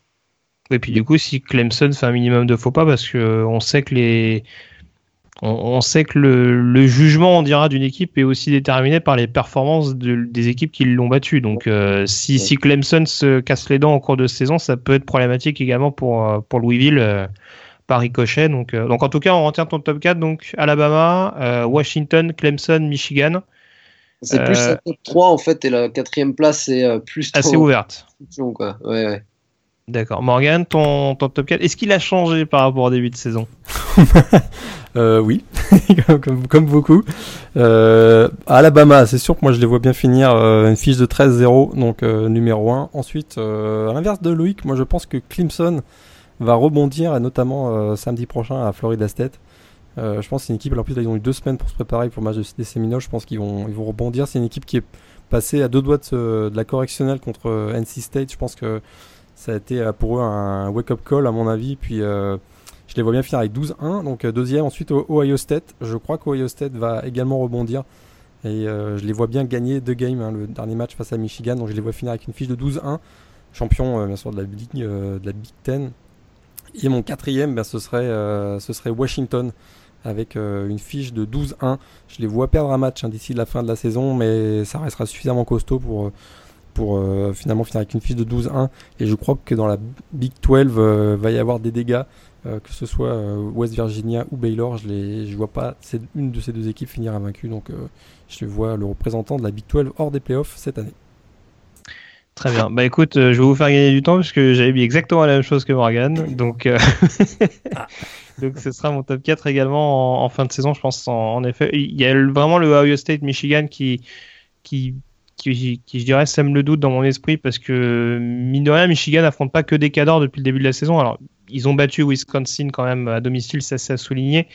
Et puis du coup, si Clemson fait un minimum de faux pas, parce que on sait que les on, sait que le, le, jugement, on dira, d'une équipe est aussi déterminé par les performances de, des équipes qui l'ont battu. Donc, si, si, Clemson se casse les dents en cours de saison, ça peut être problématique également pour, pour Louisville par ricochet. Donc, euh, donc en tout cas, on retient ton top 4. Donc Alabama, euh, Washington, Clemson, Michigan. C'est plus la euh, top 3 en fait, et la quatrième place est plus assez ouverte. Quoi. Ouais, ouais. D'accord. Morgan, ton, ton, top 4, est-ce qu'il a changé par rapport au début de saison? Euh, Oui, comme, comme, beaucoup. Euh, Alabama, c'est sûr que moi je les vois bien finir une fiche de 13-0, donc numéro 1. Ensuite, à l'inverse de Loïc, moi je pense que Clemson va rebondir, notamment euh, samedi prochain à Florida State. Euh, je pense que c'est une équipe, en plus ils ont eu deux semaines pour se préparer pour le match des Seminoles, je pense qu'ils vont, ils vont rebondir. C'est une équipe qui est passée à deux doigts de, la correctionnelle contre euh, NC State. Je pense que ça a été pour eux un wake-up call à mon avis. Puis je les vois bien finir avec 12-1. Donc deuxième, ensuite Ohio State. Je crois qu'Ohio State va également rebondir. Et je les vois bien gagner deux games, hein, le dernier match face à Michigan. Donc je les vois finir avec une fiche de 12-1. Champion bien sûr de la, de la Big Ten. Et mon quatrième, ben, ce, serait, euh, ce serait Washington avec euh, une fiche de 12-1. Je les vois perdre un match hein, d'ici la fin de la saison, mais ça restera suffisamment costaud pour, pour euh, finalement finir avec une fiche de 12-1. Et je crois que dans la Big 12, va y avoir des dégâts, que ce soit West Virginia ou Baylor. Je ne je vois pas une de ces deux équipes finir invaincue, donc je vois le représentant de la Big 12 hors des playoffs cette année. Très bien. Bah écoute, euh, je vais vous faire gagner du temps parce que j'avais mis exactement la même chose que Morgan. Donc, euh, Donc ce sera mon top 4 également en, fin de saison, je pense. En, effet, il y a vraiment le Ohio State Michigan qui, qui, qui, je dirais, sème le doute dans mon esprit parce que mine de rien, Michigan n'affronte pas que des cadors depuis le début de la saison. Alors ils ont battu Wisconsin quand même à domicile, ça c'est à souligner.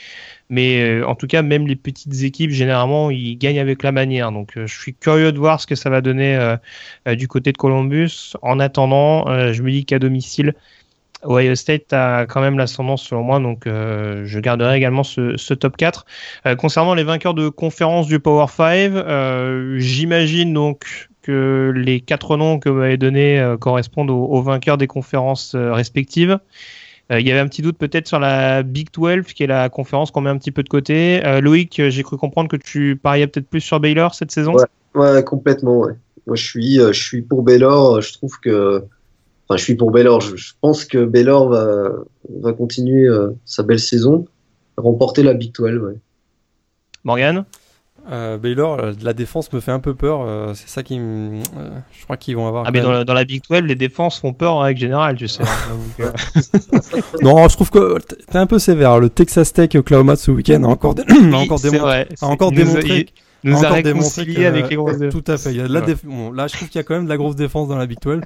Mais euh, en tout cas, même les petites équipes, généralement, ils gagnent avec la manière. Donc euh, je suis curieux de voir ce que ça va donner euh, du côté de Columbus. En attendant, je me dis qu'à domicile, Ohio State a quand même l'ascendance selon moi, donc euh, je garderai également ce, top 4. Euh, concernant les vainqueurs de conférence du Power 5, euh, j'imagine donc que les quatre noms que vous m'avez donnés correspondent aux, vainqueurs des conférences respectives. Il y avait un petit doute peut-être sur la Big 12, qui est la conférence qu'on met un petit peu de côté. Loïc, j'ai cru comprendre que tu pariais peut-être plus sur Baylor cette saison. Ouais, ouais complètement. Ouais. Moi, je suis, je suis pour Baylor. Je trouve que Enfin, je suis pour Baylor. Je, pense que Baylor va, va continuer euh, sa belle saison, remporter la Big 12. Ouais. Morgan? Euh, Baylor, euh, la défense me fait un peu peur. Euh, c'est ça qui me. je crois qu'ils vont avoir. Ah, mais dans la, dans la, Big 12, les défenses font peur en règle générale, tu sais. Donc, non, je trouve que t'es un peu sévère. Le Texas Tech Oklahoma ce week-end a encore, dé... a encore, démontré, vrai, a encore démontré. Nous a, nous a réconcilié que, avec les grosses Tout à fait. Il y a de la déf... bon, là, je trouve qu'il y a quand même de la grosse défense dans la Big 12.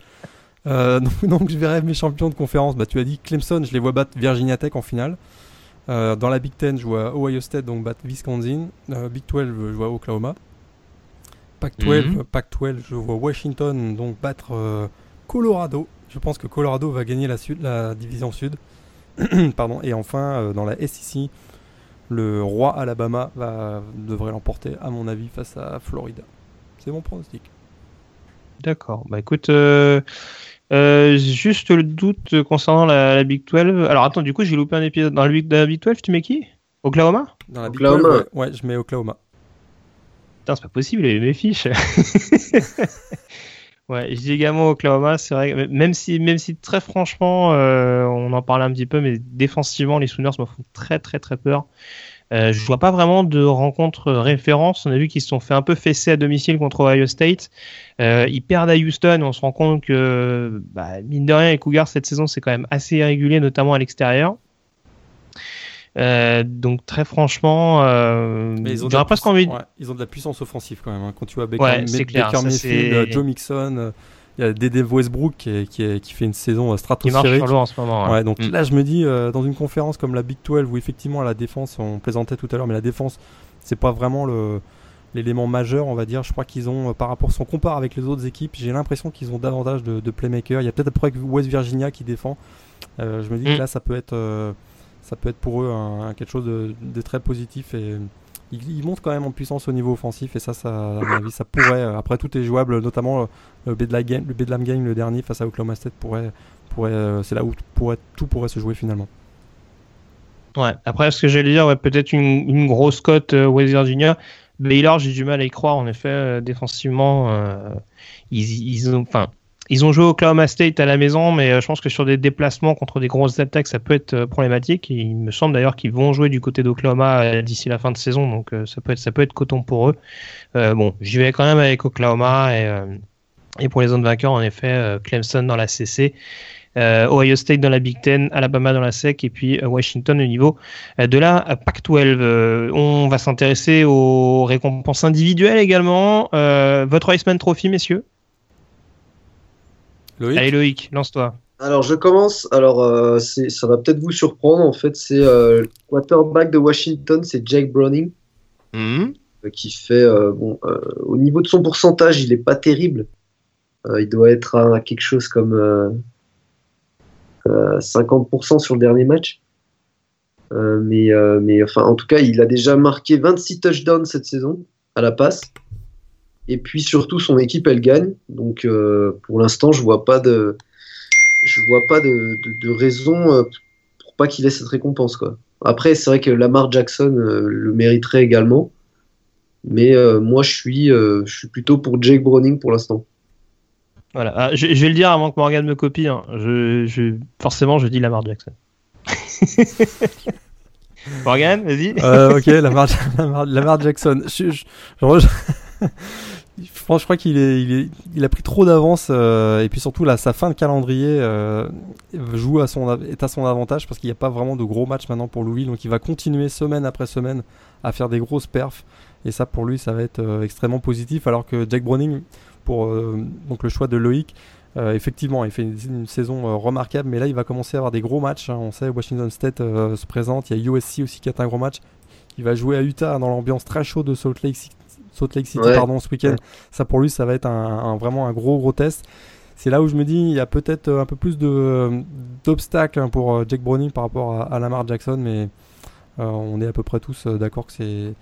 Euh, donc, donc, je verrai mes champions de conférence. Bah, tu as dit Clemson, je les vois battre Virginia Tech en finale. Euh, dans la Big Ten, je vois Ohio State donc battre Wisconsin. Euh, Big 12, je vois Oklahoma. Pac 12, mm -hmm. Pac 12, je vois Washington donc battre Colorado. Je pense que Colorado va gagner la, sud, la division sud. Pardon. Et enfin, dans la SEC, le roi Alabama va, devrait l'emporter, à mon avis, face à Florida. C'est mon pronostic. D'accord. Bah écoute, euh, euh, juste le doute concernant la, la, Big 12. Alors attends, du coup, j'ai loupé un épisode. Dans la Big, dans la Big 12, tu mets qui? Oklahoma? Dans la Big Oklahoma. 12, ouais, ouais, je mets Oklahoma. Putain, c'est pas possible, il y mes fiches. ouais, je dis également Oklahoma, c'est vrai. Même si, même si très franchement, euh, on en parlait un petit peu, mais défensivement, les Sooners me font très très très peur. Euh, je vois pas vraiment de rencontre référence. On a vu qu'ils se sont fait un peu fesser à domicile contre Ohio State. Euh, ils perdent à Houston. On se rend compte que, bah, mine de rien, les Cougars cette saison c'est quand même assez irrégulier, notamment à l'extérieur. Euh, donc très franchement, euh, j'aurais presque envie. Ouais, ils ont de la puissance offensive quand même. Hein. Quand tu vois Baker, ouais, clair, Mayfield, Joe Mixon, il y a Dede Westbrook qui, qui, qui, fait une saison stratosphérique. Qui marche sur en ce moment. Ouais. ouais donc mm. là, je me dis, euh, dans une conférence comme la Big 12, où effectivement la défense, on plaisantait tout à l'heure, mais la défense, c'est pas vraiment le l'élément majeur, on va dire. Je crois qu'ils ont, euh, par rapport, si on compare avec les autres équipes, j'ai l'impression qu'ils ont davantage de, de playmakers. Il y a peut-être après West Virginia qui défend. Euh, je me dis mm. que là, ça peut être, euh, ça peut être pour eux un, un quelque chose de, de, très positif et ils, montent quand même en puissance au niveau offensif et ça, ça à mon avis, ça pourrait. Après, tout est jouable, notamment le Bedlam Game, le Game, le dernier face à Oklahoma State pourrait, euh, c'est là où tout pourrait se jouer finalement. Ouais. Après, ce que j'allais dire, ouais, peut-être une, grosse cote euh, West Virginia. Baylor, j'ai du mal à y croire. En effet, euh, défensivement, euh, ils, ont, ils ont joué Oklahoma State à la maison, mais je pense que sur des déplacements contre des grosses attaques, ça peut être problématique. Et il me semble d'ailleurs qu'ils vont jouer du côté d'Oklahoma d'ici la fin de saison, donc ça peut être, ça peut être coton pour eux. bon, j'y vais quand même avec Oklahoma et pour les autres vainqueurs, en effet, euh, Clemson dans la CC, euh, Ohio State dans la Big Ten, Alabama dans la SEC et puis euh, Washington au niveau euh, de la Pac-12. Euh, on va s'intéresser aux récompenses individuelles également. votre Iceman Trophy, messieurs? Loïc Allez Loïc, lance-toi. Alors je commence. Alors euh, ça va peut-être vous surprendre. En fait, c'est le quarterback de Washington, c'est Jake Browning. Mmh. Qui fait bon au niveau de son pourcentage, il est pas terrible. Euh, il doit être à quelque chose comme euh, 50% euh, sur le dernier match. Euh, mais, mais enfin, en tout cas, il a déjà marqué 26 touchdowns cette saison à la passe. Et puis surtout, son équipe, elle gagne. Donc, pour l'instant, je vois pas de, je vois pas de, de, de raison pour pas qu'il ait cette récompense, quoi. Après, c'est vrai que Lamar Jackson le mériterait également. Mais moi, je suis, je suis plutôt pour Jake Browning pour l'instant. Voilà, ah, je, je, vais le dire avant que Morgan me copie. Hein. Je, je, forcément, je dis Lamar Jackson. Morgan, vas-y. Euh, ok, Lamar, Lamar, Lamar Jackson. Je, franchement, je crois qu'il a pris trop d'avance et puis surtout sa fin de calendrier joue à son, est à son avantage parce qu'il n'y a pas vraiment de gros matchs maintenant pour Louis, donc il va continuer semaine après semaine à faire des grosses perfs et ça pour lui, ça va être extrêmement positif. Alors que Jack Browning, pour le choix de Loïc, euh, effectivement, il fait une, saison euh, remarquable, mais là, il va commencer à avoir des gros matchs. Hein. On sait, Washington State euh, se présente. Il y a USC aussi qui a un gros match. Il va jouer à Utah dans l'ambiance très chaude de Salt Lake, Salt Lake City pardon, ce week-end. Ça, pour lui, ça va être un, vraiment un gros, gros test. C'est là où je me dis, il y a peut-être un peu plus d'obstacles hein, pour Jake Browning par rapport à, Lamar Jackson, mais on est à peu près tous d'accord que ces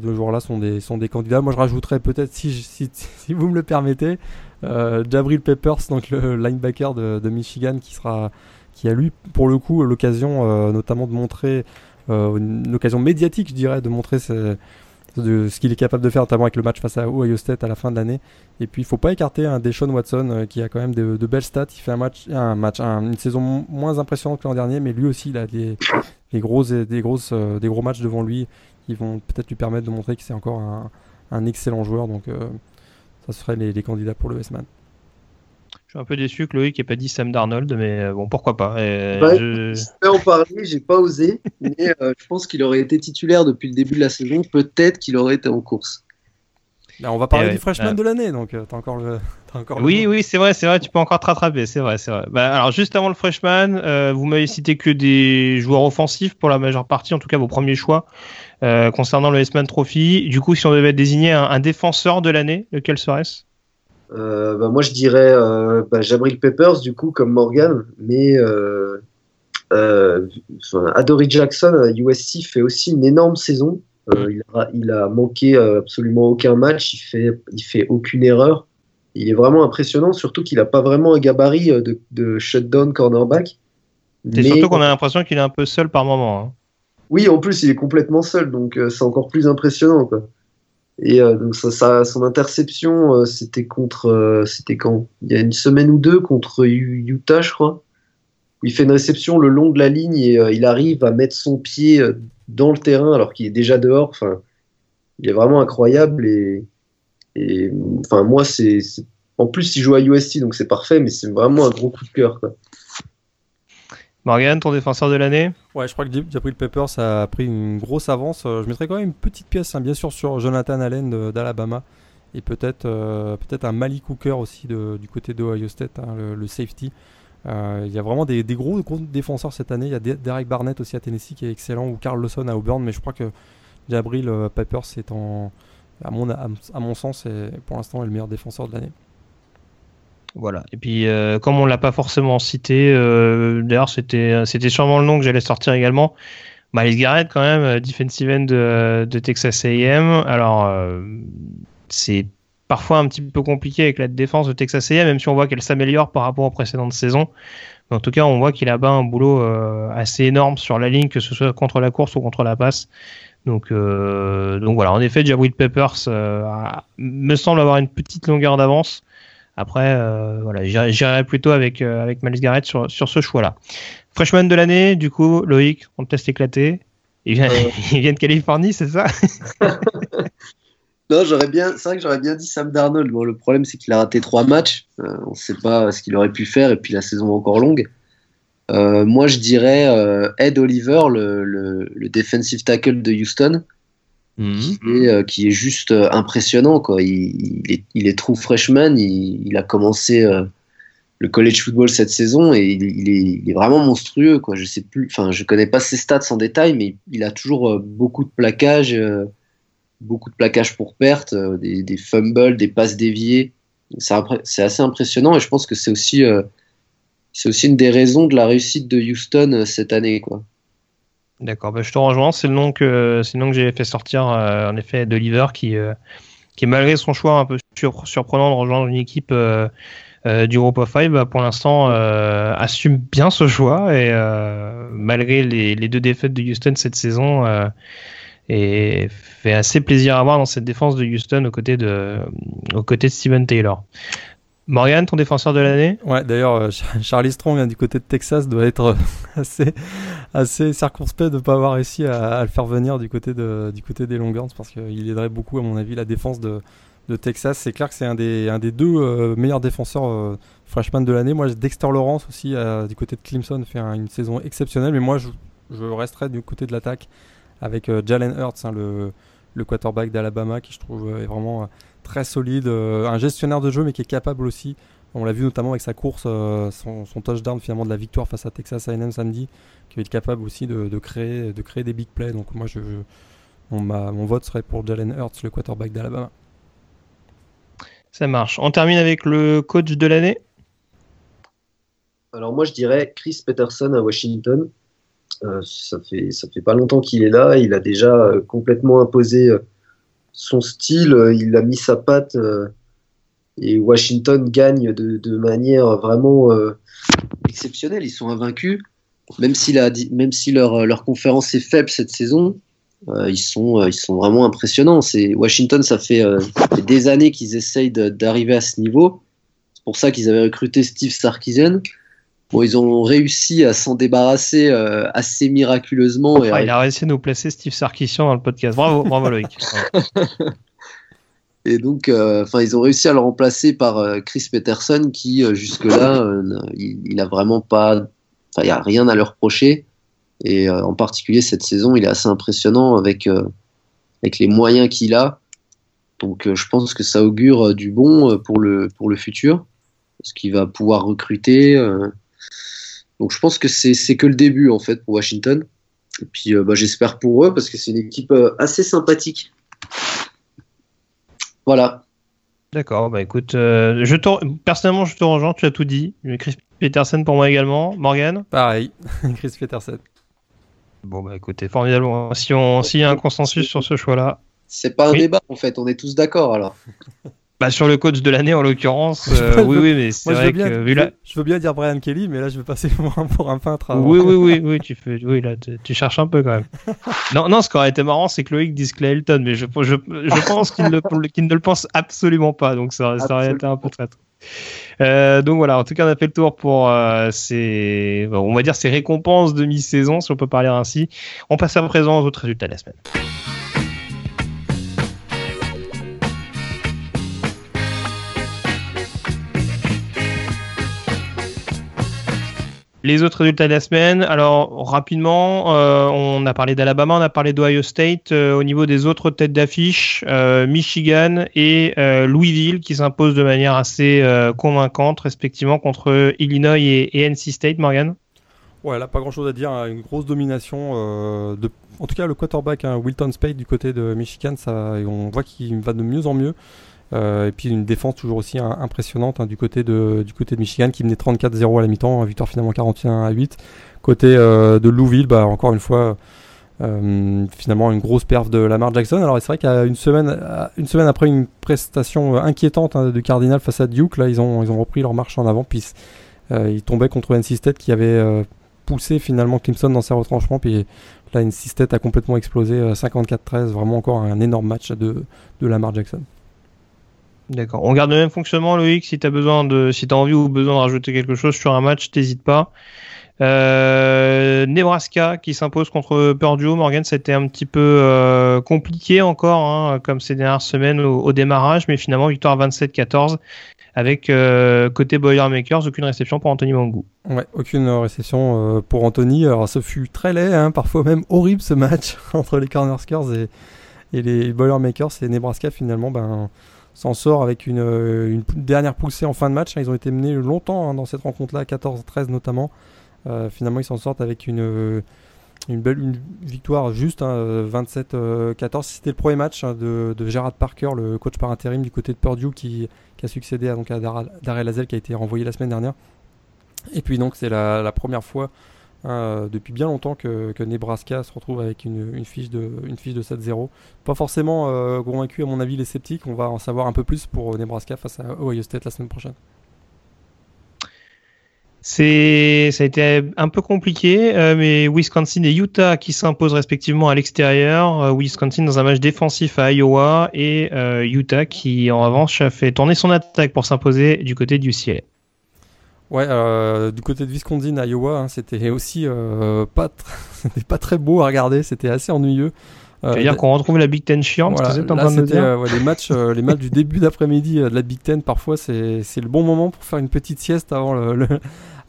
deux joueurs-là sont des, sont des candidats. Moi, je rajouterais peut-être, si, si, si, vous me le permettez, euh, Jabril Peppers, donc le linebacker de, Michigan, qui sera, qui a lui pour le coup l'occasion euh, notamment de montrer euh, une occasion médiatique, je dirais, de montrer ce, de ce qu'il est capable de faire, notamment avec le match face à Ohio State à la fin de l'année. Et puis il faut pas écarter un Deshaun Watson qui a quand même de, belles stats. Il fait un match, un match, une saison moins impressionnante que l'an dernier, mais lui aussi il a des, des des grosses, des gros matchs devant lui qui vont peut-être lui permettre de montrer que c'est encore un, un, excellent joueur. Donc ça serait les, candidats pour le S-Man. Je suis un peu déçu que Loïc n'ait pas dit Sam Darnold, mais euh, bon, pourquoi pas. je... vais en parler, j'ai pas osé, mais euh, je pense qu'il aurait été titulaire depuis le début de la saison. Peut-être qu'il aurait été en course. on va parler du freshman de l'année, donc euh, t'as encore le. encore oui, oui, c'est vrai, c'est vrai, tu peux encore te rattraper, c'est vrai, c'est vrai. Bah, alors, juste avant le freshman, vous m'avez cité que des joueurs offensifs pour la majeure partie, en tout cas vos premiers choix. Euh, concernant le S-Man Trophy, du coup, si on devait désigner un, défenseur de l'année, lequel serait-ce? Euh, bah, Moi, je dirais euh, bah, Jabril Peppers, du coup, comme Morgan, mais euh, Adory Jackson à USC fait aussi une énorme saison. Il a, il, a, manqué absolument aucun match, il fait, il fait aucune erreur. Il est vraiment impressionnant, surtout qu'il n'a pas vraiment un gabarit de, de shutdown cornerback. C'est surtout qu'on a l'impression qu'il est un peu seul par moment. Hein. Oui, en plus, il est complètement seul, donc euh, c'est encore plus impressionnant. Quoi. Et euh, donc ça, son interception, euh, c'était contre, c'était quand? Il y a une semaine ou deux contre Utah, je crois. Il fait une réception le long de la ligne et il arrive à mettre son pied dans le terrain alors qu'il est déjà dehors. Enfin, il est vraiment incroyable et, et enfin moi c'est, en plus il joue à USC donc c'est parfait, mais c'est vraiment un gros coup de cœur. Quoi. Morgan, ton défenseur de l'année? Ouais, je crois que Jabril Peppers a pris une grosse avance. Euh, je mettrais quand même une petite pièce, hein, bien sûr, sur Jonathan Allen d'Alabama. Et peut-être euh, peut-être un Malik Cooker aussi du côté de Ohio State, hein, le, safety. Euh, il y a vraiment des, gros, défenseurs cette année. Il y a Derek Barnett aussi à Tennessee qui est excellent, ou Carl Lawson à Auburn. Mais je crois que Jabril Peppers est en, à mon, à mon sens, est, pour l'instant, est le meilleur défenseur de l'année. Voilà. Et puis, euh, comme on l'a pas forcément cité, euh, d'ailleurs, c'était, c'était sûrement le nom que j'allais sortir également. Miles Garrett, quand même, euh, defensive end de, Texas A&M. Alors, c'est parfois un petit peu compliqué avec la défense de Texas A&M, même si on voit qu'elle s'améliore par rapport aux précédentes saisons. Mais en tout cas, on voit qu'il a bas un boulot assez énorme sur la ligne, que ce soit contre la course ou contre la passe. Donc, donc voilà, en effet, Jabril Peppers me semble avoir une petite longueur d'avance. Après, euh, voilà, j'irai plutôt avec, euh, avec Miles Garrett sur, sur ce choix-là. Freshman de l'année, du coup, Loïc, on te laisse éclater. Il vient, euh. il vient de Californie, c'est ça? Non, j'aurais bien, c'est vrai que j'aurais bien dit Sam Darnold. Bon, le problème, c'est qu'il a raté trois matchs. on ne sait pas ce qu'il aurait pu faire, et puis la saison est encore longue. moi, je dirais Ed Oliver, le, le, le, defensive tackle de Houston. Mhm. Euh, qui, est, juste euh, impressionnant. Quoi. Il, est, il est true freshman, il, a commencé euh, le college football cette saison et il, est, vraiment monstrueux. Quoi. Je sais plus, enfin, je connais pas ses stats en détail, mais il a toujours beaucoup de plaquages, beaucoup de plaquages pour perte, des, des, fumbles, des passes déviées. C'est assez impressionnant et je pense que c'est aussi, c'est aussi une des raisons de la réussite de Houston cette année. Quoi. D'accord, bah, je te rejoins. C'est le nom que c'est le nom que j'ai fait sortir euh, en effet d'Oliver qui euh, qui malgré son choix un peu surprenant de rejoindre une équipe euh, du Group of Five, bah, pour l'instant assume bien ce choix et malgré les, les, deux défaites de Houston cette saison et fait assez plaisir à voir dans cette défense de Houston aux côtés de aux côtés de Steven Taylor. Morgan, ton défenseur de l'année? Ouais, d'ailleurs, euh, Charlie Strong hein, du côté de Texas doit être euh, assez, assez circonspect de ne pas avoir réussi à, le faire venir du côté, de, du côté des Longhorns parce qu'il aiderait beaucoup, à mon avis, la défense de, de Texas. C'est clair que c'est un des, un des deux meilleurs défenseurs freshman de l'année. Moi, Dexter Lawrence aussi, du côté de Clemson, fait une saison exceptionnelle. Mais moi, je, je resterai du côté de l'attaque avec Jalen Hurts, hein, le, le quarterback d'Alabama, qui je trouve est vraiment très solide. un gestionnaire de jeu, mais qui est capable aussi on l'a vu notamment avec sa course, euh, son, touchdown finalement de la victoire face à Texas A&M samedi, qui est capable aussi de, créer, de créer des big plays. Donc moi, je, mon vote serait pour Jalen Hurts, le quarterback d'Alabama. Ça marche. On termine avec le coach de l'année. Alors moi, je dirais Chris Peterson à Washington. Euh, ça fait ça fait pas longtemps qu'il est là. Il a déjà euh, complètement imposé son style. Il a mis sa patte et Washington gagne de, manière vraiment euh, exceptionnelle. Ils sont invaincus. Même si, leur, conférence est faible cette saison, euh, ils, sont, euh, vraiment impressionnants. Washington, ça fait, des années qu'ils essayent d'arriver à ce niveau. C'est pour ça qu'ils avaient recruté Steve Sarkisian. Bon, ils ont réussi à s'en débarrasser assez miraculeusement. Et Il a réussi à nous placer Steve Sarkisian dans le podcast. Bravo, bravo Loïc. Et donc, euh, ils ont réussi à le remplacer par euh, Chris Peterson, qui euh, jusque-là, il, n'a vraiment pas, enfin, il y a rien à leur reprocher. Et en particulier cette saison, il est assez impressionnant avec avec les moyens qu'il a. Donc, je pense que ça augure du bon pour le pour le futur, parce qu'il va pouvoir recruter. Donc, je pense que c'est que le début en fait pour Washington. Et puis, bah, j'espère pour eux parce que c'est une équipe assez sympathique. Voilà. D'accord, bah écoute, euh, je personnellement je te rejoins, tu as tout dit. Chris Peterson pour moi également. Morgan? Pareil, Chris Peterson. Bon bah écoutez, formidable. Si on s'il y a un consensus sur ce choix-là. C'est pas un débat en fait, on est tous d'accord alors. Bah, sur le coach de l'année en l'occurrence, euh, oui, oui, mais c'est vrai que vu Je veux bien dire Brian Kelly, mais là je vais passer pour un, pour un peintre. Oui, oui, oui, oui, tu fais, oui, là, tu, cherches un peu quand même. non, non, ce qui aurait été marrant, c'est que Loïc dise Clay mais je, je, je pense qu'il ne, ne, le pense absolument pas, donc ça, ça aurait été un peu traître. Euh, donc voilà, en tout cas, on a fait le tour pour euh, ces, on va dire ces récompenses de mi-saison, si on peut parler ainsi. On passe à présent aux autres résultats de la semaine. Les autres résultats de la semaine, alors rapidement, euh, on a parlé d'Alabama, on a parlé d'Ohio State. Euh, au niveau des autres têtes d'affiche, euh, Michigan et Louisville qui s'imposent de manière assez convaincante, respectivement contre Illinois et, NC State, Morgan? Ouais, là pas grand chose à dire, hein. une grosse domination. de... En tout cas, le quarterback hein, Wilton Spade du côté de Michigan, ça, on voit qu'il va de mieux en mieux. Euh, et puis une défense toujours aussi impressionnante hein, du, côté de, du côté de Michigan qui venait 34-0 à la mi-temps, victoire finalement 41 à 8. Côté euh, de Louisville, bah, encore une fois, euh, finalement une grosse perf de Lamar Jackson. Alors c'est vrai qu'à une semaine, une semaine après une prestation inquiétante hein, de Cardinal face à Duke, là ils ont, ils ont repris leur marche en avant, puis ils tombaient contre NC State qui avait poussé finalement Clemson dans ses retranchements, puis là NC State a complètement explosé 54-13, vraiment encore un énorme match de, de Lamar Jackson. D'accord. On garde le même fonctionnement, Loïc. Si tu as besoin de, si as envie ou besoin de rajouter quelque chose sur un match, t'hésites pas. Euh, Nebraska qui s'impose contre Purdue. Morgan, c'était un petit peu euh, compliqué encore, hein, comme ces dernières semaines au, démarrage, mais finalement victoire 27-14 avec euh, côté Boilermakers, aucune réception pour Anthony Mangou. Ouais, aucune réception pour Anthony. Alors ce fut très laid, hein, parfois même horrible ce match entre les Cornerskers et, et les Boilermakers et Nebraska finalement. Ben, s'en sort avec une, euh, dernière poussée en fin de match. Ils ont été menés longtemps hein, dans cette rencontre-là, 14-13 notamment. Euh, finalement, ils s'en sortent avec une, euh, belle victoire juste, 27-14. Hein, C'était le premier match hein, de, de, Gerard Parker, le coach par intérim du côté de Purdue, qui, a succédé à, donc, à Hazel, qui a été renvoyé la semaine dernière. Et puis donc, c'est la, première fois Hein, depuis bien longtemps que, Nebraska se retrouve avec une, fiche de, une fiche de 7-0. Pas forcément euh, convaincu à mon avis les sceptiques, on va en savoir un peu plus pour Nebraska face à Ohio State la semaine prochaine. C'est, ça a été un peu compliqué, euh, mais Wisconsin et Utah qui s'imposent respectivement à l'extérieur. Euh, Wisconsin dans un match défensif à Iowa et Utah qui en revanche a fait tourner son attaque pour s'imposer du côté du ciel. Ouais, euh, du côté de Wisconsin, Iowa, hein, c'était aussi euh, pas, pas très beau à regarder, c'était assez ennuyeux. Euh, tu veux dire qu'on retrouve la Big Ten chiante, voilà, c'est en train de dire ouais, les matchs, les matchs du début d'après-midi de la Big Ten, parfois c'est le bon moment pour faire une petite sieste avant le,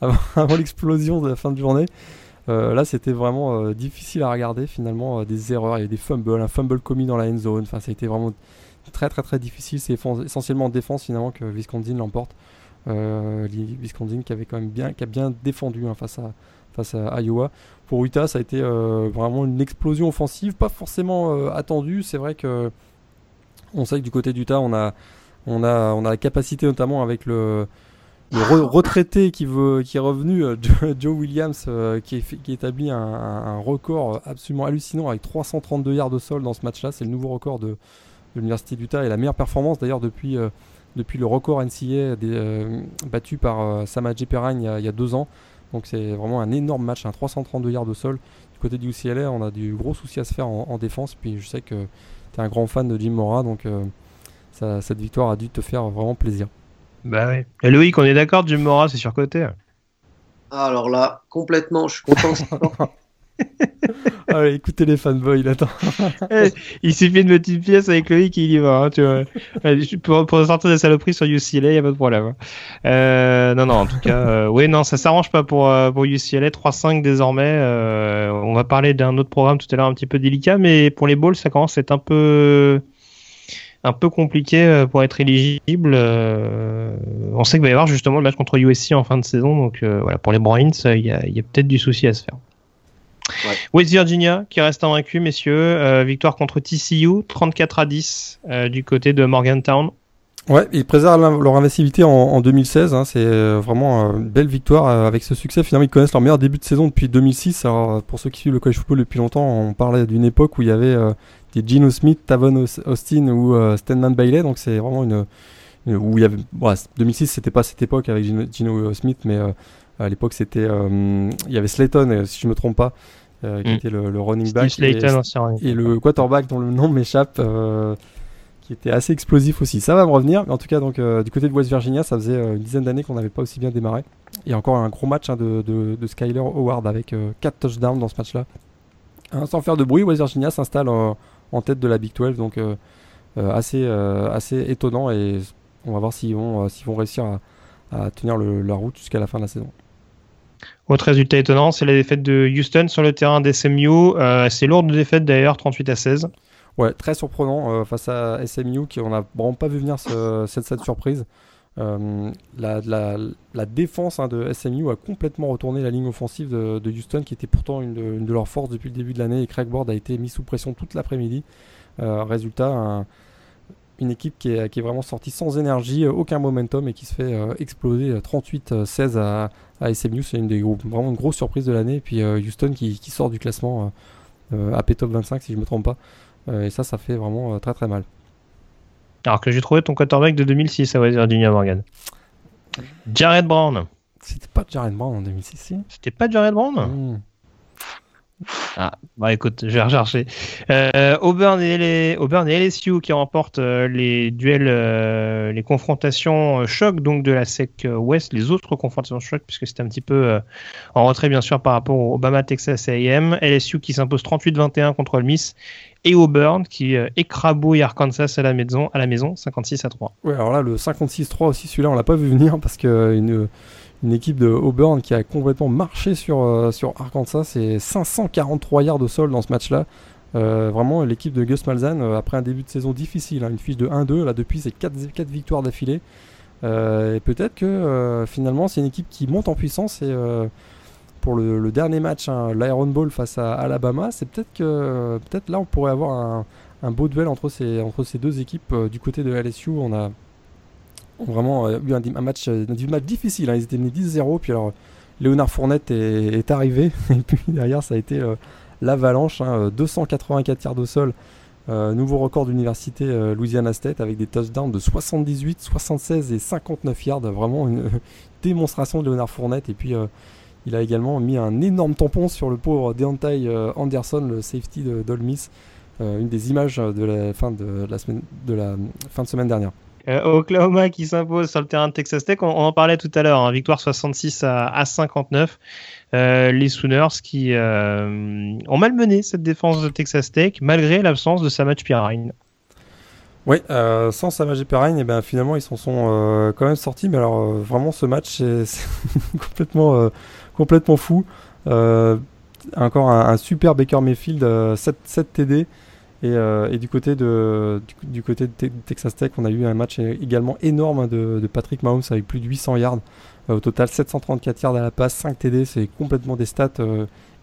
avant l'explosion de la fin de journée. là, c'était vraiment difficile à regarder finalement, des erreurs, il y a des fumbles, un fumble commis dans la end zone. Enfin, ça a été vraiment très très très difficile. C'est essentiellement en défense finalement que Wisconsin l'emporte. Wisconsin qui avait quand même bien, qui a bien défendu hein, face à face à Iowa. Pour Utah, ça a été euh, vraiment une explosion offensive, pas forcément euh, attendue. C'est vrai que on sait que du côté d'Utah, on a, on, a, on a la capacité notamment avec le, retraité qui, veut, qui est revenu, euh, Joe Williams, qui, qui, établit un, record absolument hallucinant avec 332 yards de sol dans ce match-là. C'est le nouveau record de, l'Université d'Utah et la meilleure performance d'ailleurs depuis, depuis le record NCA battu par Samaje Perrine il, il, y a deux ans. Donc c'est vraiment un énorme match, un 332 yards de sol. Du côté du UCLA, on a du gros souci à se faire en, défense. Puis je sais que tu es un grand fan de Jim Mora, donc euh, cette victoire a dû te faire vraiment plaisir. Bah oui. Et Loïc, on est d'accord, Jim Mora, c'est surcoté. Ah, alors là, complètement, je suis content. Écoutez les fanboys, il attend. Eh, il suffit de une pièce avec Loïc et il y va. Hein. Pour, sortir des saloperies sur UCLA, il n'y a pas de problème. Hein. Euh, non, non, en tout cas, euh, oui, non, ça s'arrange pas pour, euh, pour UCLA. 3-5 désormais. Euh, on va parler d'un autre programme tout à l'heure un petit peu délicat, mais pour les Balls, ça commence à être un peu un peu compliqué pour être éligible. on sait qu'il va y avoir justement le match contre USC en fin de saison, donc voilà, pour les Bruins, il y a peut-être du souci à se faire. West Virginia qui reste invaincu, messieurs. Euh, victoire contre TCU, 34 à 10 euh, du côté de Morgantown. Ouais, ils préservent leur invincibilité en, 2016. Hein, c'est euh, vraiment une belle victoire avec ce succès. Finalement, ils connaissent leur meilleur début de saison depuis 2006. Alors, pour ceux qui suivent le college football depuis longtemps, on parlait d'une époque où il y avait des Gino Smith, Tavon Austin ou Stanman Bailey. Donc, c'est vraiment une, où il y avait. 2006, c'était pas cette époque avec Gino, Smith, mais à l'époque, c'était. il y avait Slayton, si je me trompe pas. Euh, qui mm. était le, running back. et, et, le quarterback dont le nom m'échappe, euh, qui était assez explosif aussi. Ça va me revenir, mais en tout cas, donc, euh, du côté de West Virginia, ça faisait une dizaine d'années qu'on n'avait pas aussi bien démarré. A encore un gros match hein, de, de, Skyler Howard avec 4 touchdowns dans ce match-là. Hein, sans faire de bruit, West Virginia s'installe en tête de la Big 12, donc assez, assez étonnant et on va voir s'ils vont, s'ils vont réussir à, à tenir le, la route jusqu'à la fin de la saison. Autre résultat étonnant, c'est la défaite de Houston sur le terrain d'SMU. Euh, c'est lourde défaite d'ailleurs, 38 à 16. Ouais, très surprenant euh, face à SMU, qui on n'a vraiment pas vu venir cette, surprise. Euh, la, défense hein, de SMU a complètement retourné la ligne offensive de, Houston, qui était pourtant une de, leurs forces depuis le début de l'année. Et Craig Ward a été mis sous pression toute l'après-midi. résultat, une équipe qui est, qui est, vraiment sortie sans énergie, euh, aucun momentum et qui se fait euh, exploser 38-16 euh, à, à, SMU. C'est une des vraiment une grosse surprise de l'année. Et puis Houston qui, qui, sort du classement AP Top 25 si je ne me trompe pas. et ça, ça fait vraiment très très mal. Alors que j'ai trouvé ton quarterback de 2006 à West Virginia Morgan. Jared Brown. C'était pas Jared Brown en 2006, si C'était pas Jared Brown? Hmm. Ah, bah écoute, je vais rechercher. Euh, Auburn, et les, Auburn et LSU qui remportent euh, les duels, euh, les confrontations choc donc de la SEC West, les autres confrontations choc, puisque c'était un petit peu en retrait bien sûr par rapport au Obama Texas A&M. LSU qui s'impose 38-21 contre le Miss et Auburn qui écrabouille Arkansas à la maison, à la maison 56 à 3. Ouais, alors là le 56-3 aussi, celui-là on l'a pas vu venir parce que une une équipe de Auburn qui a complètement marché sur, euh, sur Arkansas. C'est 543 yards de sol dans ce match-là. Euh, vraiment, l'équipe de Gus Malzahn, euh, après un début de saison difficile, hein, une fiche de 1-2, là depuis c'est 4, 4 victoires d'affilée. et peut-être que finalement c'est une équipe qui monte en puissance et pour le, dernier match, hein, l'Iron Bowl face à Alabama, c'est peut-être que peut-être là on pourrait avoir un, un, beau duel entre ces, entre ces deux équipes. du côté de LSU, on a ont vraiment euh, eu un, match, euh, match difficile. Hein. Ils étaient menés 10-0, puis alors Léonard Fournette est, arrivé, et puis derrière ça a été euh, l'avalanche, 284 hein, yards au sol. nouveau record d'université Louisiana State avec des touchdowns de 78, 76 et 59 yards. Vraiment une démonstration de Léonard Fournette. Et puis il a également mis un énorme tampon sur le pauvre Deontay Anderson, le safety de d'Ole une des images de la fin de la, semaine, de la fin de semaine dernière. Oklahoma qui s'impose sur le terrain de Texas Tech, on, en parlait tout à l'heure, hein, victoire 66 à, 59. les Sooners qui ont malmené cette défense de Texas Tech malgré l'absence de Samaj Pirine. Oui, euh, sans Samaj Perrine, et eh ben finalement ils s'en sont euh, quand même sortis. Mais alors euh, vraiment ce match c'est complètement complètement fou. encore un, super Baker Mayfield, 7, 7 TD. Et, du côté de du, côté de Texas Tech, on a eu un match également énorme de, Patrick Mahomes avec plus de 800 yards. au total, 734 yards à la passe, 5 TD. C'est complètement des stats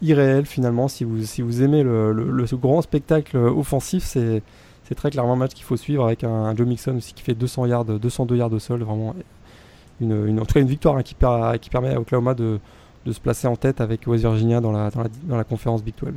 irréels finalement. Si vous si vous aimez le, le grand spectacle offensif, c'est très clairement un match qu'il faut suivre avec un, Joe Mixon aussi qui fait 200 yards, 202 yards au sol, vraiment une, en tout cas une victoire hein, qui, permet à Oklahoma de, se placer en tête avec West Virginia dans la, dans la, conférence Big 12.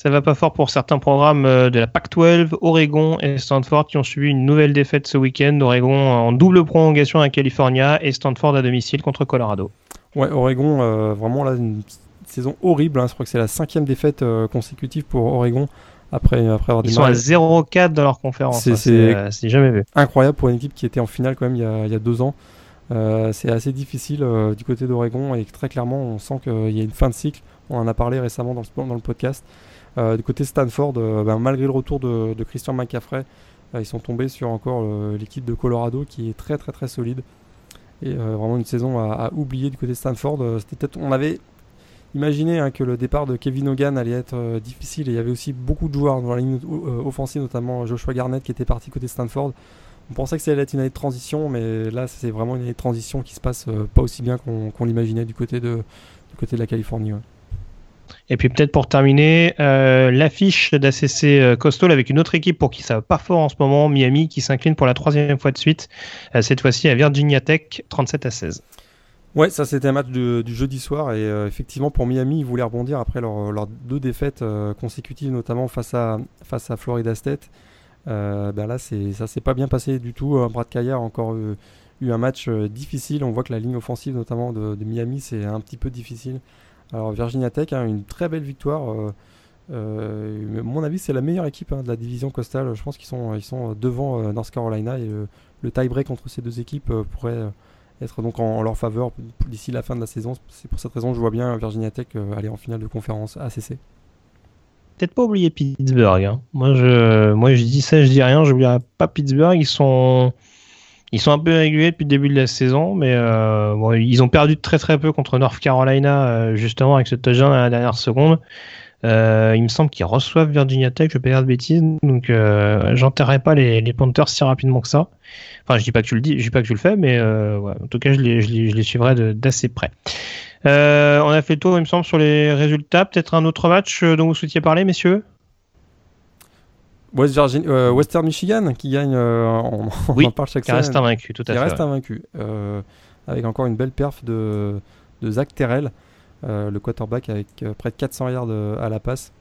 Ça va pas fort pour certains programmes euh, de la Pac-12, Oregon et Stanford qui ont subi une nouvelle défaite ce week-end. Oregon en double prolongation à California et Stanford à domicile contre Colorado. Ouais, Oregon, euh, vraiment là, une saison horrible. Hein. Je crois que c'est la cinquième défaite euh, consécutive pour Oregon après, après avoir Ils sont à 0-4 dans leur conférence. C'est hein, jamais vu. Incroyable pour une équipe qui était en finale quand même il y a, il y a deux ans. C'est assez difficile du côté d'Oregon et très clairement on sent qu'il y a une fin de cycle. On en a parlé récemment dans le, dans le podcast. Euh, du côté Stanford, ben, malgré le retour de, Christian McCaffrey, ils sont tombés sur encore l'équipe de Colorado qui est très très très solide. Et vraiment une saison à, oublier du côté Stanford. C'était on avait Imaginez hein, que le départ de Kevin Hogan allait être euh, difficile et il y avait aussi beaucoup de joueurs dans la ligne euh, offensive, notamment Joshua Garnett qui était parti côté Stanford. On pensait que ça allait être une année de transition, mais là c'est vraiment une année de transition qui se passe euh, pas aussi bien qu'on l'imaginait du, côté de, du côté de la Californie. Et puis peut-être pour terminer, l'affiche d'ACC Coastal avec une autre équipe pour qui ça va pas fort en ce moment, Miami, qui s'incline pour la troisième fois de suite, cette fois-ci à Virginia Tech, 37 à 16. Ouais, ça c'était un match du jeudi soir et euh, effectivement pour Miami, ils voulaient rebondir après leurs deux défaites euh, consécutives, notamment face à, face à Florida State. Euh, ben là, ça s'est pas bien passé du tout. Brad Kayer a encore eu un match difficile. On voit que la ligne offensive, notamment de, Miami, c'est un petit peu difficile. Alors Virginia Tech a une très belle victoire. mon avis, c'est la meilleure équipe hein, de la division costale. Je pense qu'ils sont, ils sont devant North Carolina et le, tie-break entre ces deux équipes pourrait être donc en, leur faveur d'ici la fin de la saison. C'est pour cette raison que je vois bien Virginia Tech euh, aller en finale de conférence ACC. Peut-être pas oublier Pittsburgh. Hein. Moi, je, moi, je dis ça, je dis rien. Je n'oublierai pas Pittsburgh. Ils sont, ils sont un peu irréguliers depuis le début de la saison, mais euh, bon, ils ont perdu très très peu contre North Carolina, euh, justement avec ce touchdown à la dernière seconde. Euh, il me semble qu'ils reçoivent Virginia Tech, je pas dire de bêtises, donc euh, j'enterrerai pas les, les Panthers si rapidement que ça. Enfin, je dis pas que tu le dis, je dis pas que tu le fais, mais euh, en tout cas, je les, je les, je les suivrai d'assez près. Euh, on a fait le tour, il me semble, sur les résultats. Peut-être un autre match dont vous souhaitiez parler, messieurs? West Virginia, Western Michigan qui gagne, on, oui, en parle chaque qui reste invaincu, tout à qui fait. reste invaincu, avec encore une belle perf de, de Zach Terrell. Euh, le quarterback avec euh, près de 400 yards euh, à la passe.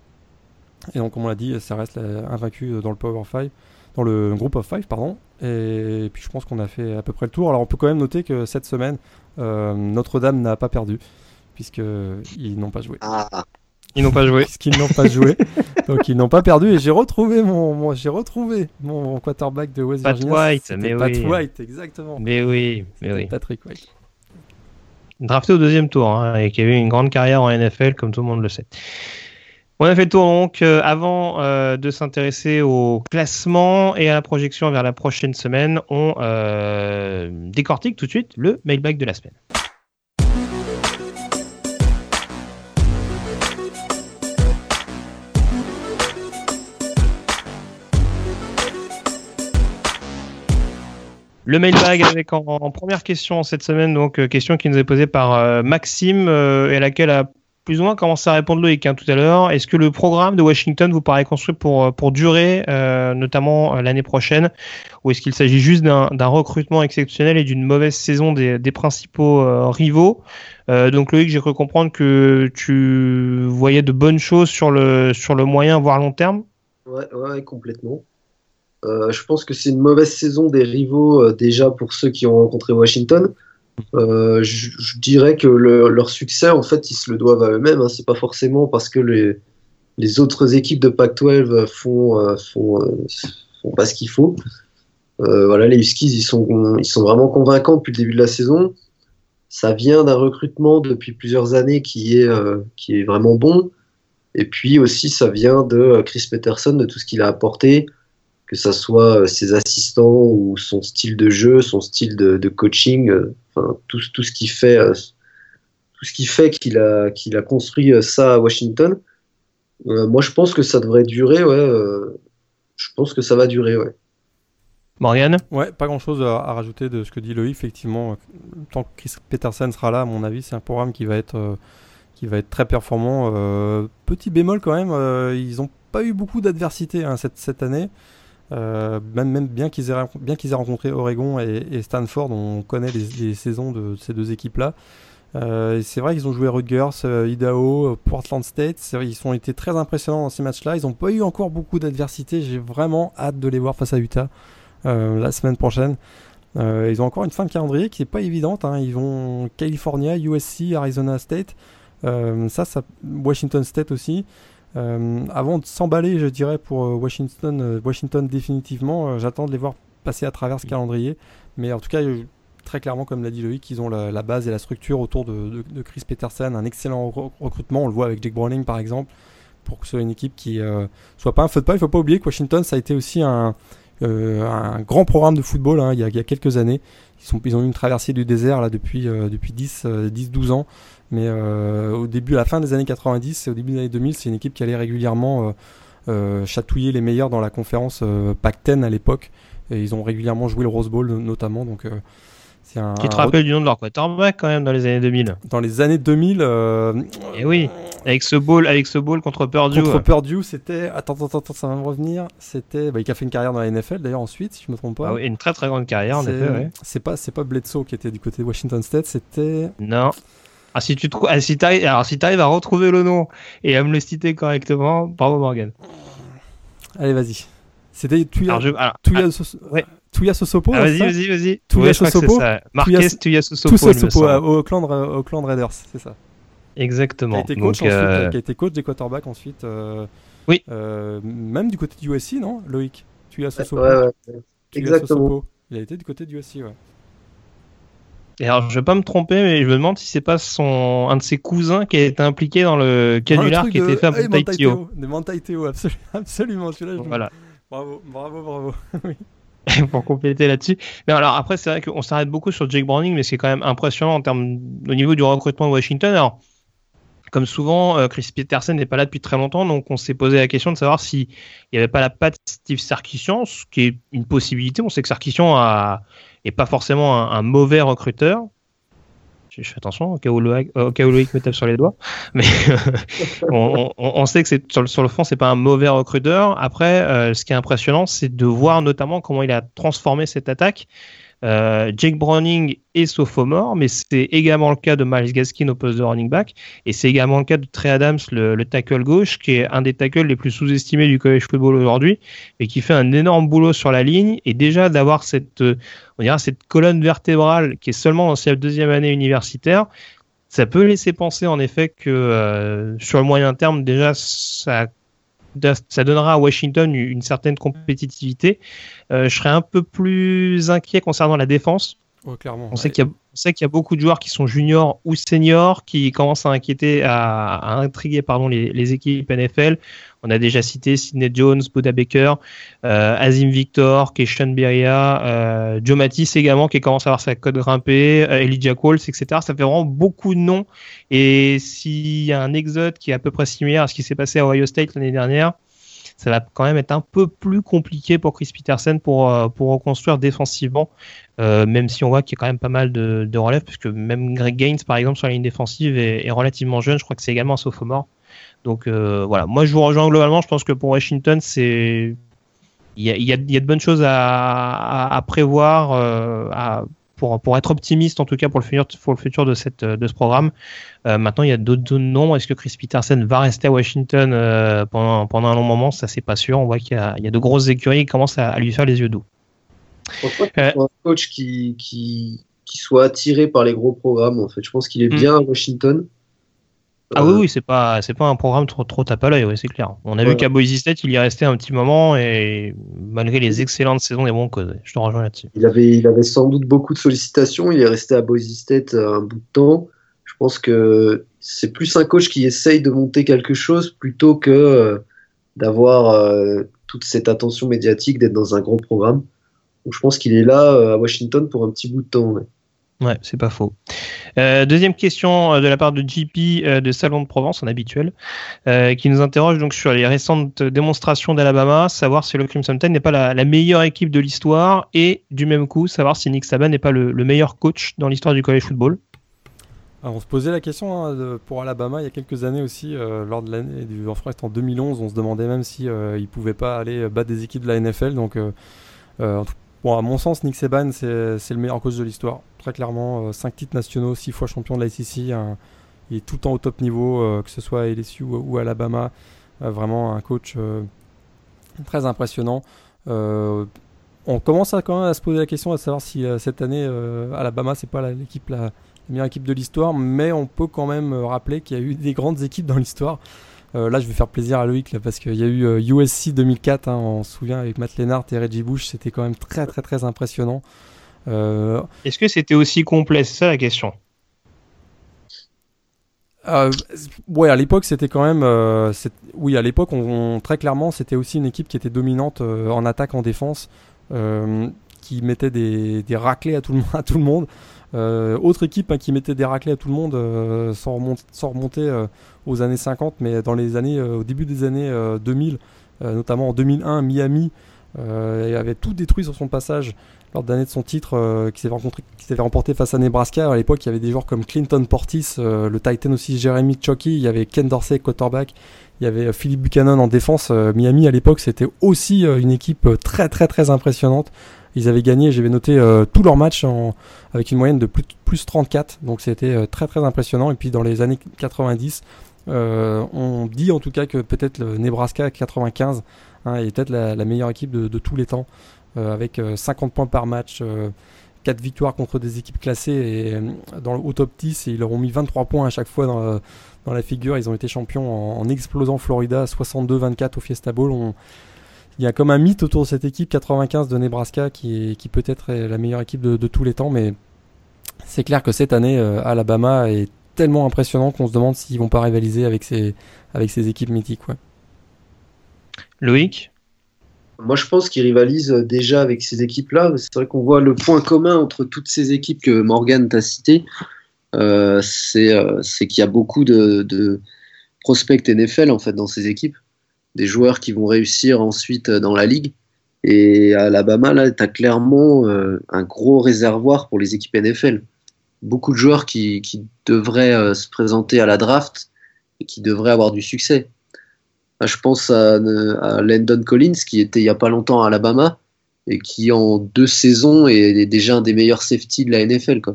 Et donc, comme on l'a dit, ça reste invaincu dans le Power 5, dans le Group of 5, pardon. Et, puis, je pense qu'on a fait à peu près le tour. Alors, on peut quand même noter que cette semaine, Notre-Dame n'a pas perdu, puisqu'ils n'ont pas joué. Ah. Ils n'ont pas joué. Puisqu'ils n'ont pas joué. Donc ils n'ont pas perdu et j'ai retrouvé mon, j'ai retrouvé mon quarterback de West Pat Virginia. White, mais Pat White, exactement. Mais oui, mais oui. Patrick White drafté au deuxième tour hein, et qui a eu une grande carrière en NFL, comme tout le monde le sait. On a fait le tour donc euh, avant euh, de s'intéresser au classement et à la projection vers la prochaine semaine. On euh, décortique tout de suite le mailbag de la semaine. Le mailbag avec en, première question cette semaine, donc euh, question qui nous est posée par euh, Maxime euh, et à laquelle a plus ou moins commencé à répondre Loïc hein, tout à l'heure. Est-ce que le programme de Washington vous paraît construit pour, pour durer, notamment l'année prochaine, ou est-ce qu'il s'agit juste d'un recrutement exceptionnel et d'une mauvaise saison des, des principaux rivaux? Donc Loïc, j'ai cru comprendre que tu voyais de bonnes choses sur le, sur le moyen, voire long terme. Ouais, ouais, complètement. Euh, je pense que c'est une mauvaise saison des rivaux euh, déjà pour ceux qui ont rencontré Washington. Euh, je, dirais que leur succès, en fait, ils se le doivent à eux-mêmes. Hein. C'est pas forcément parce que les, autres équipes de Pac-12 font, font, font, pas ce qu'il faut. voilà, les Huskies, ils sont, ils sont vraiment convaincants depuis le début de la saison. Ça vient d'un recrutement depuis plusieurs années qui est, qui est vraiment bon. Et puis aussi, ça vient de Chris Peterson, de tout ce qu'il a apporté, que ce soit ses assistants ou son style de jeu, son style de, coaching, enfin, tout, tout ce qui fait tout ce qui fait qu'il a, qu'il a construit euh, ça à Washington. Euh, moi, je pense que ça devrait durer, ouais. Euh, je pense que ça va durer, ouais. Morgane Ouais, pas grand chose à, rajouter de ce que dit Loïc. Effectivement, tant que Chris Peterson sera là, à mon avis, c'est un programme qui va être, qui va être très performant. petit bémol quand même, ils n'ont pas eu beaucoup d'adversité hein, cette, cette année. Même, même bien qu'ils aient, rencontré Oregon et, Stanford, on connaît les, saisons de ces deux équipes-là. Euh, c'est vrai qu'ils ont joué Rutgers, euh, Idaho, euh, Portland State. Ils ont été très impressionnants dans ces matchs-là. Ils n'ont pas eu encore beaucoup d'adversité. J'ai vraiment hâte de les voir face à Utah la semaine prochaine. ils ont encore une fin de calendrier qui n'est pas évidente. Hein. Ils vont California, USC, Arizona State. ça, Washington State aussi. Avant de s'emballer, je dirais, pour Washington, Washington définitivement, j'attends de les voir passer à travers ce calendrier. Mais en tout cas, très clairement, comme l'a dit Loïc, ils ont la, base et la structure autour de, Chris Peterson, un excellent recrutement. On le voit avec Jake Browning par exemple, pour que ce soit une équipe qui euh, soit pas un feu de paille. Il faut pas oublier que Washington, ça a été aussi un, euh, un grand programme de football hein, il, y a, quelques années. Ils, sont, ils ont eu une traversée du désert là depuis, euh, depuis 10-12 ans. Mais au début, à la fin des années 90 et au début des années 2000, c'est une équipe qui allait régulièrement chatouiller les meilleurs dans la conférence Pac-10 à l'époque. Et ils ont régulièrement joué le Rose Bowl notamment. Donc tu te rappelles du nom de leur quarterback quand même dans les années 2000 Dans les années 2000. Euh... Et eh oui, avec ce ball, avec ce ball contre Purdue. Contre Purdue, c'était. Attends, attends, attends, ça va me revenir. C'était. Bah, il a fait une carrière dans la NFL d'ailleurs ensuite, si je me trompe pas. Ah oui, une très très grande carrière en effet. Ouais. C'est pas, c'est pas Bledsoe qui était du côté de Washington State, c'était. Non. Ah, si tu ah, si arrives, alors si arrives à retrouver le nom et à me le citer correctement, bravo Morgan. Allez, vas-y. C'était Tuya. Alors, je... alors, ah, ouais. Tuya Sosopo ah, Vas-y, vas-y, vas-y. Tuya Sosopo Marquez Tuya Sosopo. Sosopo au Oakland, Raiders, c'est ça. Exactement. Qui a été coach, ensuite, euh, qui a été coach des quarterbacks ensuite. Euh, oui. Euh, même du côté du USC, non, Loïc? Tuya Sosopo. Ouais, ouais, Exactement. Il a été du côté du USC, ouais. Et alors, je vais pas me tromper, mais je me demande si c'est pas son un de ses cousins qui a été impliqué dans le canular qui a été fait à Montaiteo. De Montaiteo, absolument, absolument. Celui-là, voilà. Bravo, bravo, bravo. oui. pour compléter là-dessus. Mais alors après, c'est vrai qu'on s'arrête beaucoup sur Jake Browning, mais c'est quand même impressionnant en termes au niveau du recrutement de Washington. Alors, comme souvent, euh, Chris Peterson n'est pas là depuis très longtemps, donc on s'est posé la question de savoir s'il n'y avait pas la patte Steve Sarkisian, ce qui est une possibilité. On sait que Sarkisian a, est pas forcément un mauvais recruteur, je, fais attention au cas où Loïc, me tape sur les doigts, mais on, sait que sur le, sur le fond c'est pas un mauvais recruteur. Après, euh, ce qui est impressionnant, c'est de voir notamment comment il a transformé cette attaque. Euh, Jake Browning est sophomore, mais c'est également le cas de Miles Gaskin au poste de running back, et c'est également le cas de Trey Adams, le, le, tackle gauche, qui est un des tackles les plus sous-estimés du college football aujourd'hui, et qui fait un énorme boulot sur la ligne, et déjà d'avoir cette, euh, on dirait cette colonne vertébrale qui est seulement dans sa deuxième année universitaire, ça peut laisser penser en effet que euh, sur le moyen terme, déjà, ça ça donnera à Washington une certaine compétitivité. Euh, je serais un peu plus inquiet concernant la défense. On sait qu'il y, a beaucoup de joueurs qui sont juniors ou seniors qui commencent à inquiéter, à, intriguer pardon, les, équipes NFL. On a déjà cité Sidney Jones, Buda Baker, euh, Azim Victor, Keishon Beria, euh, Joe Matisse également qui commence à avoir sa cote grimpée, euh, Elijah Coles, etc. Ça fait vraiment beaucoup de noms. Et s'il y a un exode qui est à peu près similaire à ce qui s'est passé à Ohio State l'année dernière, ça va quand même être un peu plus compliqué pour Chris Peterson pour, euh, pour reconstruire défensivement, euh, même si on voit qu'il y a quand même pas mal de, relèves, puisque même Greg Gaines, par exemple, sur la ligne défensive est, relativement jeune. Je crois que c'est également un sophomore. Donc euh, voilà, moi je vous rejoins globalement. Je pense que pour Washington, c'est il y a, y a, de bonnes choses à, à, prévoir, euh, à, pour, pour être optimiste en tout cas pour le futur, pour le futur de, cette, de ce programme. Maintenant, il y a d'autres noms. Est-ce que Chris Peterson va rester à Washington pendant, pendant un long moment? Ça, c'est pas sûr. On voit qu'il y, y a de grosses écuries qui commencent à, lui faire les yeux doux. Euh, un coach qui, qui, qui soit attiré par les gros programmes en fait Je pense qu'il est mm. bien à Washington. Ah oui, oui, c'est pas, c'est pas un programme trop, trop tape à l'œil, ouais, c'est clair. On a vu qu'à Boise State, il y restait un petit moment et malgré les excellentes saisons des Broncos, je te rejoins là-dessus. Il avait, il avait sans doute beaucoup de sollicitations. Il est resté à Boise State un bout de temps. Je pense que c'est plus un coach qui essaye de monter quelque chose plutôt que d'avoir toute cette attention médiatique, d'être dans un gros programme. Donc je pense qu'il est là à Washington pour un petit bout de temps. Ouais, c'est pas faux. Euh, deuxième question euh, de la part de JP euh, de Salon de Provence, en habituel, qui nous interroge donc sur les récentes démonstrations d'Alabama, savoir si le Crimson Tide n'est pas la, meilleure équipe de l'histoire et du même coup savoir si Nick Saban n'est pas le, meilleur coach dans l'histoire du college football. on se posait la question hein, pour Alabama il y a quelques années aussi, lors de l'année du en 2011, on se demandait même si il pouvait pas aller battre des équipes de la NFL. Donc, en tout Bon, à mon sens, Nick Saban, c'est le meilleur coach de l'histoire. Très clairement, 5 euh, titres nationaux, 6 fois champion de la il est tout le temps au top niveau, euh, que ce soit à LSU ou, à Alabama. Euh, vraiment un coach très impressionnant. on commence quand même à se poser la question à savoir si cette année, Alabama, c'est pas l'équipe la, meilleure équipe de l'histoire. Mais on peut quand même rappeler qu'il y a eu des grandes équipes dans l'histoire. Euh, là, je vais faire plaisir à Loïc parce qu'il y a eu USC euh, 2004, hein, on se souvient avec Matt Lennart et Reggie Bush, c'était quand même très très très impressionnant. Euh, Est-ce que c'était aussi complet? C'est ça la question. ouais, à l'époque, c'était quand même. oui, à l'époque, on, très clairement, c'était aussi une équipe qui était dominante en attaque, en défense, qui mettait des, des, raclés à tout le, à tout le monde. Autre équipe hein, qui mettait des raclés à tout le monde sans, remonter, aux années 50, mais dans les années, au début des années 2000, notamment en 2001, Miami avait tout détruit sur son passage lors de l'année de son titre qui s'était remporté face à Nebraska. À l'époque, il y avait des joueurs comme Clinton Portis, le Titan aussi, Jeremy Chucky, il y avait Ken Dorsey, quarterback, il y avait Philip Buchanan en défense. Miami à l'époque, c'était aussi une équipe très très très impressionnante. Ils avaient gagné, j'avais noté euh, tous leurs matchs en, avec une moyenne de plus, plus 34, donc c'était euh, très très impressionnant. Et puis dans les années 90, euh, on dit en tout cas que peut-être le Nebraska 95 hein, est peut-être la, meilleure équipe de, tous les temps, avec 50 points par match. 4 victoires contre des équipes classées et dans le top 10 et ils leur ont mis 23 points à chaque fois dans, la figure. Ils ont été champions en, explosant Florida 62-24 au Fiesta Bowl. Il y a comme un mythe autour de cette équipe 95 de Nebraska qui, qui peut-être est la meilleure équipe de, tous les temps, mais c'est clair que cette année, euh, Alabama est tellement impressionnant qu'on se demande s'ils vont pas rivaliser avec ces, avec ces équipes mythiques. Ouais. Loïc? Moi, je pense qu'ils rivalisent déjà avec ces équipes-là. C'est vrai qu'on voit le point commun entre toutes ces équipes que Morgan t'a citées. Euh, euh, c'est qu'il y a beaucoup de, de prospects NFL en fait dans ces équipes des joueurs qui vont réussir ensuite dans la ligue. Et à Alabama, là, tu as clairement euh, un gros réservoir pour les équipes NFL. Beaucoup de joueurs qui, devraient euh, se présenter à la draft et qui devraient avoir du succès. je pense à, Landon Collins, qui était il n'y a pas longtemps à Alabama et qui, en deux saisons, est, déjà un des meilleurs safety de la NFL. Tu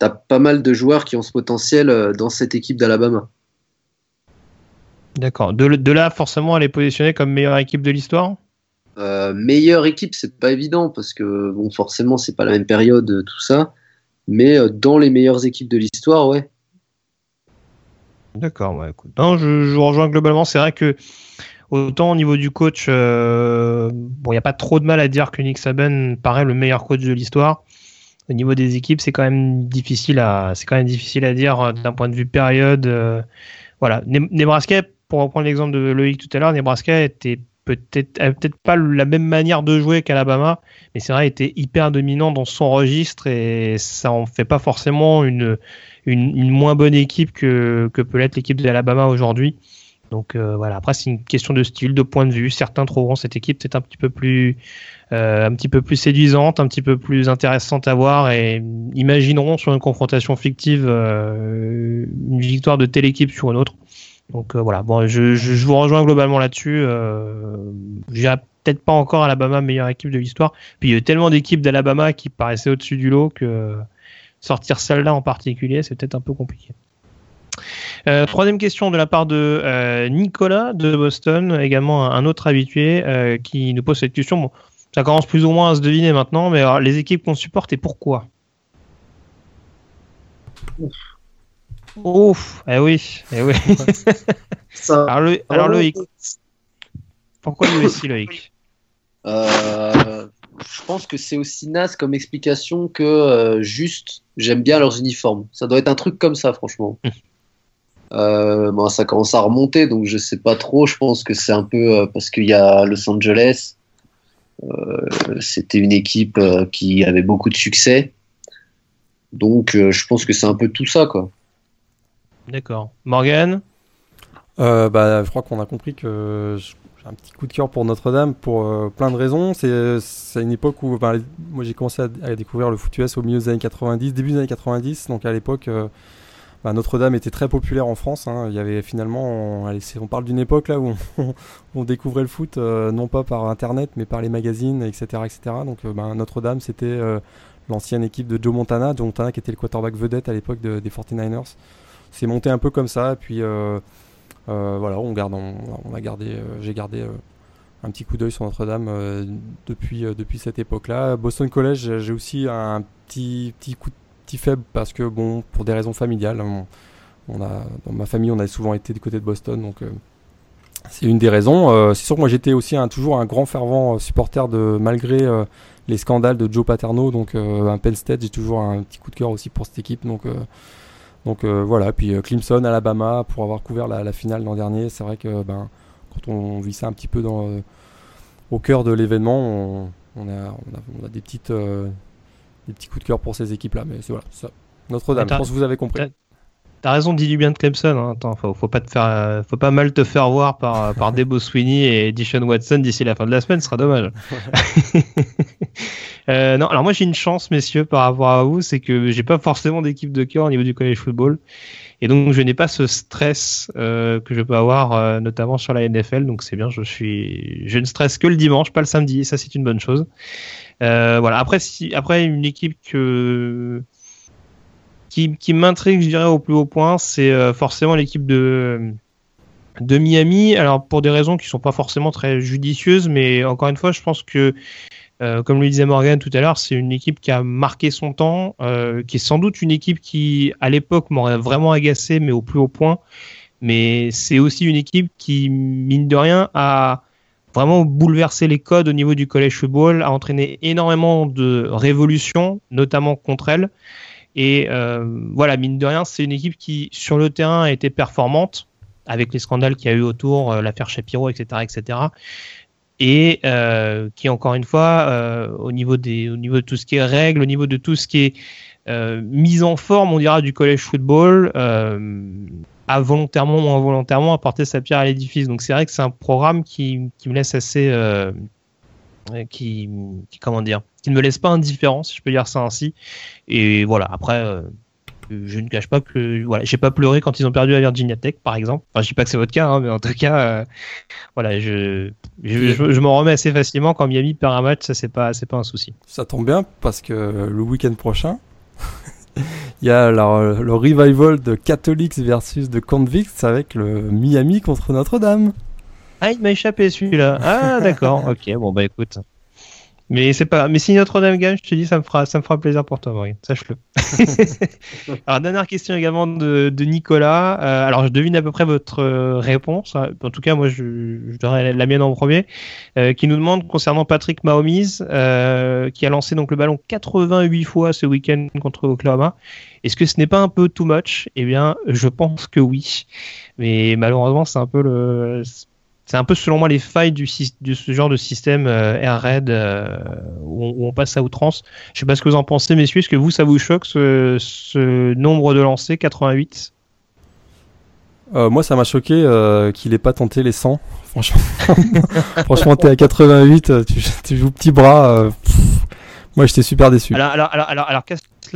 as pas mal de joueurs qui ont ce potentiel euh, dans cette équipe d'Alabama. D'accord. De, là, forcément, elle est positionnée comme meilleure équipe de l'histoire? Euh, Meilleure équipe, c'est pas évident parce que, bon, forcément, c'est pas la même période, euh, tout ça. Mais euh, dans les meilleures équipes de l'histoire, ouais. D'accord, ouais, écoute. Non, je, rejoins globalement. C'est vrai que autant au niveau du coach, bon, il n'y a pas trop de mal à dire que Nick Saban paraît le meilleur coach de l'histoire. Au niveau des équipes, c'est quand même difficile à, c'est quand même difficile à dire d'un point de vue période. voilà, Nebraska pour reprendre l'exemple de Loïc tout à l'heure, Nebraska était peut-être pas la même manière de jouer qu'Alabama, mais c'est vrai, était hyper dominant dans son registre et ça en fait pas forcément une, moins bonne équipe que, peut l'être l'équipe d'Alabama aujourd'hui. Donc euh, voilà, après c'est une question de style, de point de vue. Certains trouveront cette équipe peut-être un petit peu plus euh, un petit peu plus séduisante, un petit peu plus intéressante à voir et imagineront sur une confrontation fictive euh, une victoire de telle équipe sur une autre. Donc euh, voilà, bon, je, vous rejoins globalement là-dessus. Euh, J'irai peut-être pas encore Alabama meilleure équipe de l'histoire. Puis il y a tellement d'équipes d'Alabama qui paraissaient au-dessus du lot que sortir celle-là en particulier, c'est peut-être un peu compliqué. Euh, troisième question de la part de euh, Nicolas de Boston, également un, autre habitué qui nous pose cette question. Bon, ça commence plus ou moins à se deviner maintenant, mais alors, les équipes qu'on supporte et pourquoi? Ouf, eh oui, eh oui. alors, le, alors Loïc, pourquoi USC Loïc? Euh, Je pense que c'est aussi naze comme explication que euh, juste j'aime bien leurs uniformes. Ça doit être un truc comme ça, franchement. Euh, bon, ça commence à remonter, donc je sais pas trop. Je pense que c'est un peu parce qu'il y a Los Angeles. C'était une équipe qui avait beaucoup de succès. Donc je pense que c'est un peu tout ça, quoi. D'accord. Morgan euh, bah, Je crois qu'on a compris que j'ai un petit coup de cœur pour Notre-Dame pour euh, plein de raisons. C'est une époque où moi j'ai commencé à, découvrir le foot US au milieu des années 90, début des années 90. Donc à l'époque, euh, bah, Notre-Dame était très populaire en France. Hein. Il y avait finalement, on, on parle d'une époque là où on, découvrait le foot non pas par Internet mais par les magazines, etc. etc. Donc bah, Notre-Dame c'était l'ancienne équipe de Joe Montana, Joe Montana qui était le quarterback vedette à l'époque des 49ers c'est monté un peu comme ça. Puis euh, euh, voilà, on garde, on, a gardé, euh, j'ai gardé un petit coup d'œil sur Notre-Dame depuis, depuis cette époque-là. Boston College, j'ai aussi un petit, petit coup petit faible parce que bon, pour des raisons familiales, on, a, dans ma famille, on a souvent été du côté de Boston, donc c'est une des raisons. c'est sûr que moi j'étais aussi un, toujours un grand fervent supporter de malgré les scandales de Joe Paterno, donc un Penn State, j'ai toujours un petit coup de cœur aussi pour cette équipe, donc euh, voilà, puis euh, Clemson, Alabama, pour avoir couvert la, finale l'an dernier, c'est vrai que ben, quand on vit ça un petit peu dans, euh, au cœur de l'événement, on, a, des, petites, des petits coups de cœur pour ces équipes-là. Mais c'est voilà, ça. Notre-Dame, je pense que vous avez compris. T'as raison, dis bien de Clemson. Hein. Attends, faut, pas te faire, faut pas mal te faire voir par, par Debo Sweeney et Dishon Watson d'ici la fin de la semaine, ce sera dommage. Euh, non, alors moi j'ai une chance, messieurs, par rapport à vous, c'est que j'ai pas forcément d'équipe de cœur au niveau du college football. Et donc je n'ai pas ce stress euh, que je peux avoir euh, notamment sur la NFL. Donc c'est bien, je suis, je ne stresse que le dimanche, pas le samedi. Et ça c'est une bonne chose. voilà. Après, après une équipe qui, qui m'intrigue, je dirais au plus haut point, c'est forcément l'équipe de de Miami. Alors pour des raisons qui sont pas forcément très judicieuses, mais encore une fois, je pense que euh, comme le disait Morgan tout à l'heure, c'est une équipe qui a marqué son temps, euh, qui est sans doute une équipe qui, à l'époque, m'aurait vraiment agacé, mais au plus haut point. Mais c'est aussi une équipe qui, mine de rien, a vraiment bouleversé les codes au niveau du college football, a entraîné énormément de révolutions, notamment contre elle. Et euh, voilà, mine de rien, c'est une équipe qui, sur le terrain, a été performante, avec les scandales qu'il y a eu autour, l'affaire Shapiro, etc., etc et euh, qui encore une fois euh, au niveau de tout ce qui est règles, au niveau de tout ce qui est euh, mise en forme, on dira du collège football, a volontairement ou involontairement apporté sa pierre à l'édifice. Donc c'est vrai que c'est un programme qui, qui me laisse assez qui, qui, comment dire qui ne me laisse pas indifférent si je peux dire ça ainsi et voilà après je ne cache pas que voilà, j'ai pas pleuré quand ils ont perdu à Virginia Tech, par exemple. Enfin, je dis pas que c'est votre cas, hein, mais en tout cas, euh, voilà, je, je, m'en remets assez facilement quand Miami perd un match, ça c'est pas, c'est pas un souci. Ça tombe bien parce que le week-end prochain, il y a le revival de Catholics versus de Convicts avec le Miami contre Notre-Dame. Ah, il m'a échappé celui-là. Ah, d'accord. ok, bon bah écoute. Mais c'est pas. Mais si Notre-Dame gagne, je te dis, ça me fera, ça me fera plaisir pour toi, Morgan. Sache-le. alors dernière question également de, de Nicolas. Euh, alors je devine à peu près votre euh, réponse. En tout cas, moi, je, je donnerai la mienne en premier. Euh, qui nous demande concernant Patrick Mahomes, euh, qui a lancé donc le ballon 88 fois ce week-end contre Oklahoma. Est-ce que ce n'est pas un peu too much? Eh bien, je pense que oui. Mais malheureusement, c'est un peu le c'est un peu selon moi les failles du, de ce genre de système euh, Air Raid euh, où, on, passe à outrance. Je sais pas ce que vous en pensez, messieurs. Est-ce que vous, ça vous choque ce, nombre de lancers 88 euh, moi, ça m'a choqué qu'il ait pas tenté les 100. Franchement, franchement, t'es à 88, tu, joues petit bras. moi, j'étais super déçu. Alors, alors, alors, alors, alors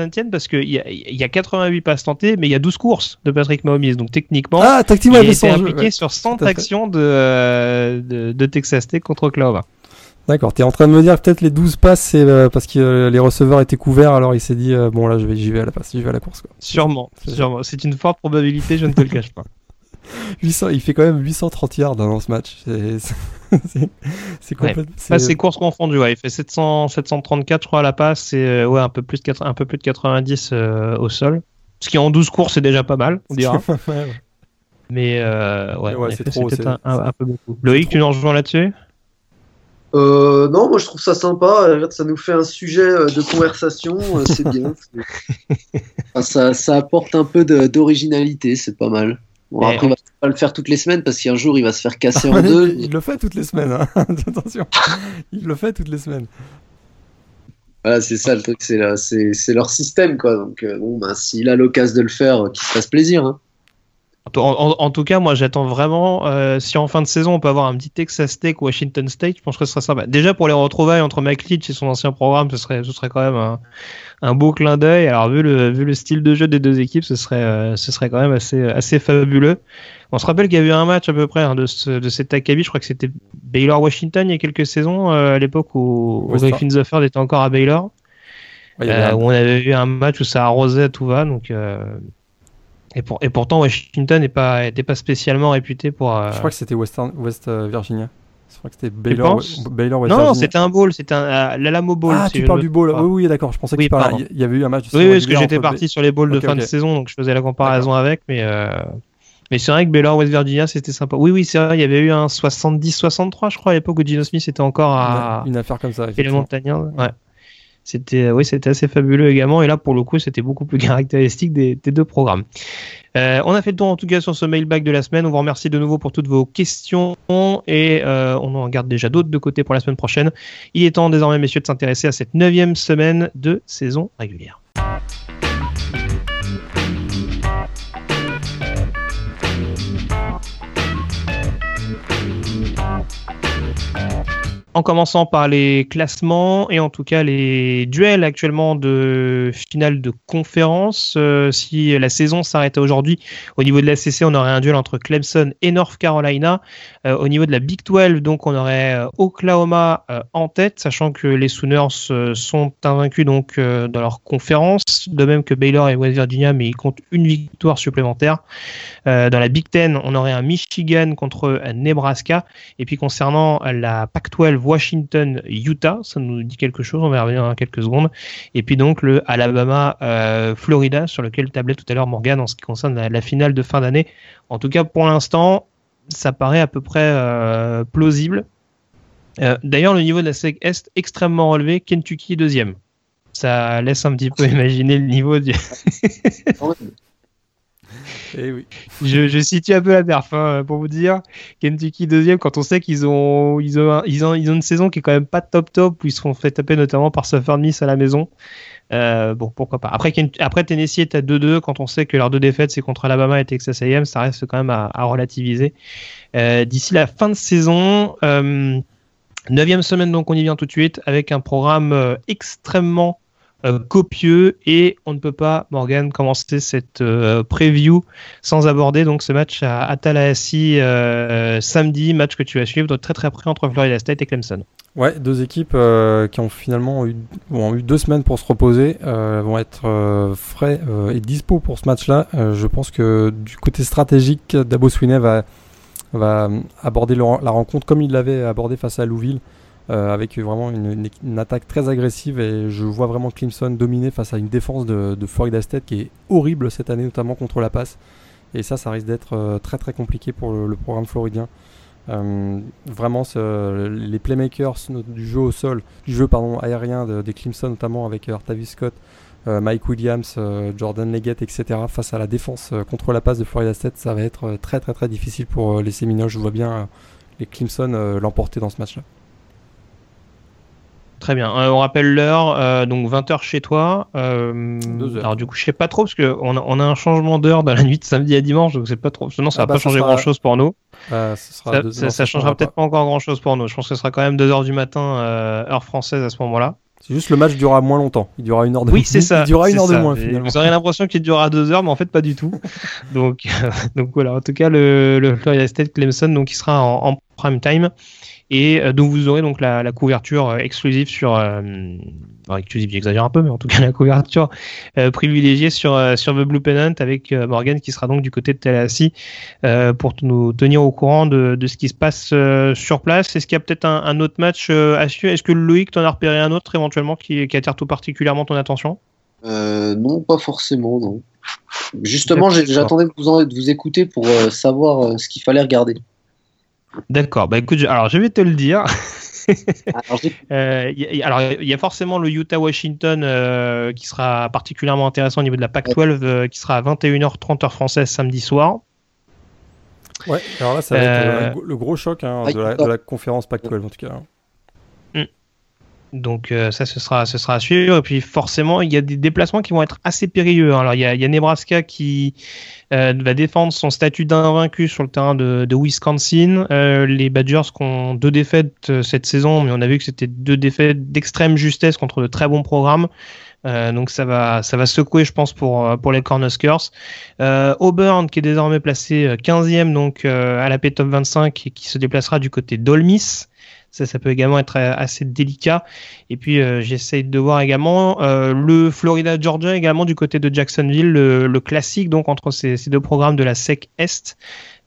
cela ne tienne parce qu'il y, y, a 88 passes tentées, mais il y a 12 courses de Patrick Mahomes. Donc techniquement, ah, il a été impliqué sur 100 actions euh, de, de, Texas Tech contre Oklahoma. D'accord, tu es en train de me dire peut-être les 12 passes, c'est euh, parce que euh, les receveurs étaient couverts, alors il s'est dit, bon là j'y vais, à la passe, j'y vais à la course. Quoi. Sûrement, sûrement. C'est une forte probabilité, je ne te le cache pas. 800, il fait quand même 830 yards dans ce match. C'est complètement. Ouais. c'est courses confondues. Ouais. Il fait 700, 734, je crois, à la passe. Et euh, ouais, un peu plus de, un peu plus de 90 euh, au sol. Ce qui en 12 courses, c'est déjà pas mal, on dira. Mais ouais, c'est peut-être un, peu beaucoup. Loïc, tu nous rejoins là-dessus? Euh, non, moi je trouve ça sympa. Ça nous fait un sujet euh, de conversation. Euh, c'est bien. ça, ça, apporte un peu d'originalité. C'est pas mal. Bon, après, on va pas le faire toutes les semaines parce qu'un jour il va se faire casser en deux. Il le fait toutes les semaines. Hein. Attention. Il le fait toutes les semaines. Voilà, c'est ça le truc. C'est leur système. quoi. Donc, bon, ben, s'il a l'occasion de le faire, qu'il se fasse plaisir. Hein. En, tout cas, moi j'attends vraiment, euh, si en fin de saison on peut avoir un petit Texas Tech ou Washington State, je pense que ce serait sympa. Déjà pour les retrouvailles entre McLeach et son ancien programme, ce serait, ce serait quand même un, beau clin d'œil. Alors vu le, vu le style de jeu des deux équipes, ce serait, euh, ce serait quand même assez, assez fabuleux. On se rappelle qu'il y a eu un match à peu près hein, de, ce, de cet Akabi, je crois que c'était Baylor-Washington il y a quelques saisons, euh, à l'époque où, où Griffin était encore à Baylor. où on avait eu un match où ça arrosait à tout va, donc et, pour, et pourtant, Washington n'était pas, pas spécialement réputé pour. Euh, je crois que c'était Western, West euh, Virginia. Je crois que c'était Baylor, Baylor West Non, c'était un bowl, c'était un euh, l'Alamo Bowl. Ah, tu parles du bowl. Oui, oui, d'accord. Je pensais que tu parlais. Il y avait eu un match. Oui, parce que j'étais parti sur les bowls de fin de saison, donc je faisais la comparaison avec, mais. Mais c'est vrai que Baylor West Virginia c'était sympa. Oui oui c'est vrai il y avait eu un 70-63 je crois à l'époque où Gino Smith était encore à une, affaire comme ça. Et les Montagnards ouais. C'était oui, c'était assez fabuleux également. Et là, pour le coup, c'était beaucoup plus caractéristique des, deux programmes. Euh, on a fait le tour en tout cas sur ce mailbag de la semaine. On vous remercie de nouveau pour toutes vos questions et euh, on en garde déjà d'autres de côté pour la semaine prochaine. Il est temps désormais, messieurs, de s'intéresser à cette neuvième semaine de saison régulière. En commençant par les classements et en tout cas les duels actuellement de finale de conférence. Euh, si la saison s'arrêtait aujourd'hui, au niveau de la CC, on aurait un duel entre Clemson et North Carolina. Euh, au niveau de la Big 12, donc on aurait euh, Oklahoma en tête, sachant que les Sooners sont invaincus donc dans leur conférence, de même que Baylor et West Virginia, mais ils comptent une victoire supplémentaire. dans la Big 10, on aurait un Michigan contre Nebraska. Et puis concernant la Pac-12 Washington, Utah. Ça nous dit quelque chose, on va y revenir dans quelques secondes. Et puis donc le Alabama, euh, Florida, sur lequel tablait tout à l'heure Morgan en ce qui concerne la, finale de fin d'année. En tout cas, pour l'instant, ça paraît à peu près euh, plausible. Euh, d'ailleurs, le niveau de la SEC Est extrêmement relevé, Kentucky deuxième. Ça laisse un petit peu imaginer le niveau du. Eh je, situe un peu la perf hein, pour vous dire. Kentucky deuxième quand on sait qu'ils ont ils ont, ils ont ils ont une saison qui est quand même pas top top où fait taper notamment par Southern Miss à la maison. Euh, bon pourquoi pas. Après après Tennessee est à 2-2 quand on sait que leurs deux défaites c'est contre Alabama et Texas A&M ça reste quand même à, relativiser. Euh, D'ici la fin de saison. Euh, Neuvième semaine, donc on y vient tout de suite avec un programme euh, extrêmement euh, copieux et on ne peut pas, Morgan, commencer cette euh, preview sans aborder donc ce match à, Tallahassee euh, samedi, match que tu vas suivre très très près entre Florida State et Clemson. Ouais, deux équipes qui ont finalement eu, ont eu deux semaines pour se reposer, vont être frais et dispo pour ce match-là. je pense que du côté stratégique, Dabo Swinney va, va aborder la rencontre comme il l'avait abordé face à Louisville. Euh, avec vraiment une, attaque très agressive et je vois vraiment Clemson dominer face à une défense de, Florida State qui est horrible cette année, notamment contre la passe. Et ça, ça risque d'être euh, très très compliqué pour le, programme floridien. Euh, vraiment, les playmakers du jeu au sol, du jeu pardon, aérien des Clemson, notamment avec Artavis Scott, Mike Williams, Jordan Leggett, etc., face à la défense contre la passe de Florida State, ça va être très très très difficile pour les Seminoles. Je vois bien les Clemson l'emporter dans ce match-là. Très bien. Euh, on rappelle l'heure, euh, donc 20h chez toi. Euh, alors du coup, je sais pas trop parce que on a, on a un changement d'heure dans la nuit de samedi à dimanche, donc c'est pas trop. Sinon, ça ah va pas bah, changer grand chose pour nous. ça, ça, changera peut-être pas. encore grand chose pour nous. Je pense que ce sera quand même 2h du matin, heure française à ce moment-là. C'est juste le match durera moins longtemps. Il durera une heure de Oui, c'est ça. Il durera une heure de moins finalement. Vous aurez l'impression qu'il durera deux heures, mais en fait pas du tout. donc, donc voilà. En tout cas, le, le Florida State Clemson, donc il sera en, en prime time et euh, donc vous aurez donc la, la couverture euh, exclusive sur euh, exclusive j'exagère un peu mais en tout cas la couverture privilégiée sur sur The Blue Pennant avec Morgan qui sera donc du côté de Tallahassee pour nous tenir au courant de, de ce qui se passe sur place est-ce qu'il y a peut-être un, un, autre match à suivre? Est-ce que Loïc t'en as repéré un autre éventuellement qui, qui attire tout particulièrement ton attention? Non, pas forcément, non. Justement, j'attendais de vous, de vous écouter pour savoir ce qu'il fallait regarder. D'accord, bah écoute, alors je vais te le dire. alors, il y, a forcément le Utah-Washington qui sera particulièrement intéressant au niveau de la Pac-12, qui sera à 21h30 heure française samedi soir. Ouais, alors là, ça va être le gros choc hein, de, la, de, la, conférence Pac-12 en tout cas. Donc euh, ça, ce sera, ce sera à suivre. Et puis forcément, il y a des déplacements qui vont être assez périlleux. Alors il y a, Nebraska qui euh, va défendre son statut d'invaincu sur le terrain de, Wisconsin. Euh, les Badgers qui ont deux défaites cette saison, mais on a vu que c'était deux défaites d'extrême justesse contre de très bons programmes. Donc ça va, ça va secouer, je pense, pour pour les Cornhuskers. Auburn qui est désormais placé 15e donc à la P Top 25 et qui se déplacera du côté d'Olmis. Ça, ça peut également être euh, assez délicat. Et puis, euh, j'essaye de voir également euh, le Florida-Georgia également du côté de Jacksonville, le, classique donc entre ces, deux programmes de la SEC Est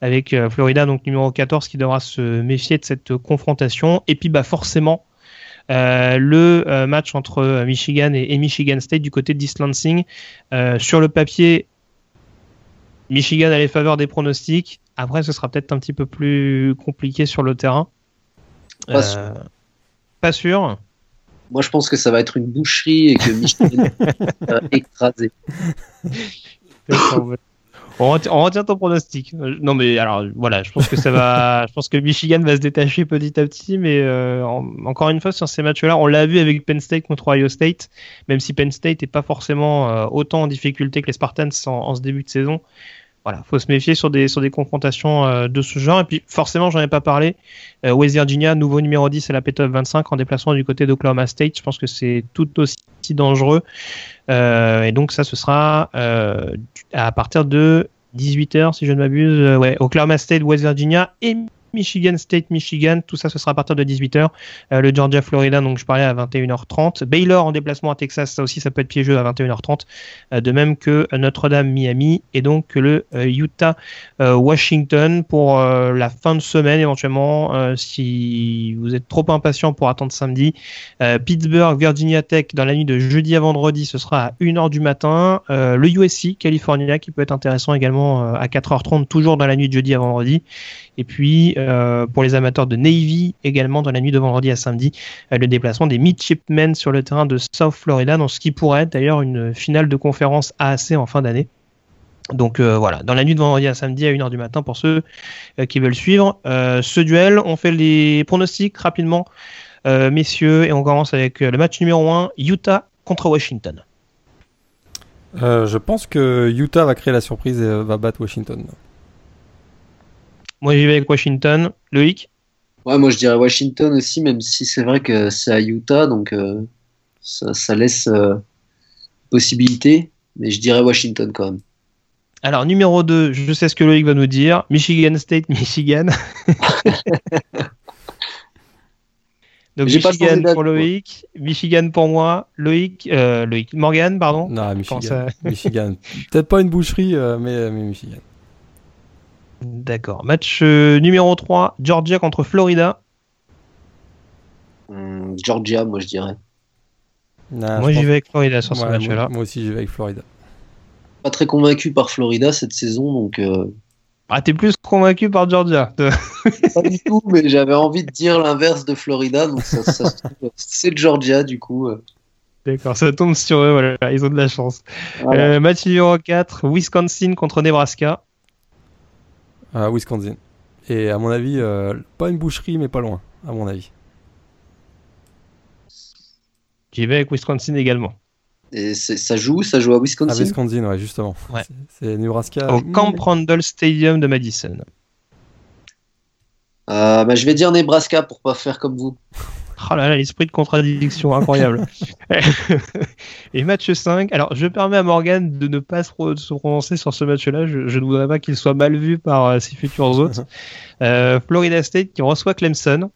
avec Florida donc numéro 14 qui devra se méfier de cette confrontation. Et puis, bah forcément. le match entre Michigan et, Michigan State du côté d'East Lansing. sur le papier, Michigan a les faveurs des pronostics. Après, ce sera peut-être un petit peu plus compliqué sur le terrain. Pas, sûr. Euh, pas sûr. Moi, je pense que ça va être une boucherie et que Michigan va écraser. On retient, ton pronostic. Euh, non, mais alors voilà, je pense que ça va. je pense que Michigan va se détacher petit à petit, mais euh, encore une fois sur ces matchs-là, on l'a vu avec Penn State contre Ohio State, même si Penn State n'est pas forcément autant en difficulté que les Spartans en, ce début de saison voilà, faut se méfier sur des sur des confrontations euh, de ce genre. Et puis forcément, j'en ai pas parlé. Euh, West Virginia, nouveau numéro 10 à la P-Top 25 en déplacement du côté d'Oklahoma State. Je pense que c'est tout aussi dangereux. Euh, et donc ça, ce sera à partir de 18h, si je ne m'abuse. ouais, Oklahoma State, West Virginia et Michigan State, Michigan, tout ça ce sera à partir de 18h. Euh, le Georgia, Florida, donc je parlais à 21h30. Baylor en déplacement à Texas, ça aussi ça peut être piégeux à 21h30. Euh, de même que Notre-Dame, Miami et donc le euh, Utah, Washington pour la fin de semaine éventuellement si vous êtes trop impatient pour attendre samedi. Pittsburgh, Virginia Tech dans la nuit de jeudi à vendredi, ce sera à 1h du matin. le USC, California qui peut être intéressant également à 4h30 toujours dans la nuit de jeudi à vendredi. Et puis, euh, pour les amateurs de Navy, également dans la nuit de vendredi à samedi, euh, le déplacement des Midshipmen sur le terrain de South Florida, dans ce qui pourrait être d'ailleurs une finale de conférence AAC en fin d'année. Donc euh, voilà, dans la nuit de vendredi à samedi à 1h du matin pour ceux qui veulent suivre ce duel. On fait les pronostics rapidement, messieurs, et on commence avec le match numéro 1, Utah contre Washington. je pense que Utah va créer la surprise et va battre Washington. Moi, j'y vais avec Washington. Loïc Ouais, moi, je dirais Washington aussi, même si c'est vrai que c'est à Utah, donc euh, ça, laisse euh, possibilité. Mais je dirais Washington quand même. Alors, numéro 2, je sais ce que Loïc va nous dire. Michigan State, Michigan. Donc Michigan pour Loïc, Michigan pour moi, Loïc, euh, Loïc, Morgan, pardon. Non, Michigan. Michigan. Peut-être pas une boucherie, mais, mais Michigan. D'accord. Match euh, numéro 3, Georgia contre Florida. Hmm, Georgia, moi je dirais. moi j'y vais avec Florida sur ce match-là. Moi, aussi j'y vais avec Florida. Pas très convaincu par Florida cette saison, donc. Euh, ah, t'es plus convaincu par Georgia Pas du tout, mais j'avais envie de dire l'inverse de Florida, donc c'est Georgia du coup. Euh. D'accord, ça tombe sur eux, voilà, ils ont de la chance. match numéro 4, Wisconsin contre Nebraska à Wisconsin. Et à mon avis, euh, pas une boucherie, mais pas loin, à mon avis. J'y vais avec Wisconsin également. Et ça joue Ça joue à Wisconsin À Wisconsin, ouais, justement. C'est Nebraska. Au Camp Randall Stadium de Madison. Euh, bah, je vais dire Nebraska pour pas faire comme vous. Oh là là, l'esprit de contradiction, incroyable. et match 5. Alors, je permets à Morgan de ne pas se, prononcer sur ce match-là. Je, ne voudrais pas qu'il soit mal vu par euh, ses futurs hôtes. Euh, Florida State qui reçoit Clemson.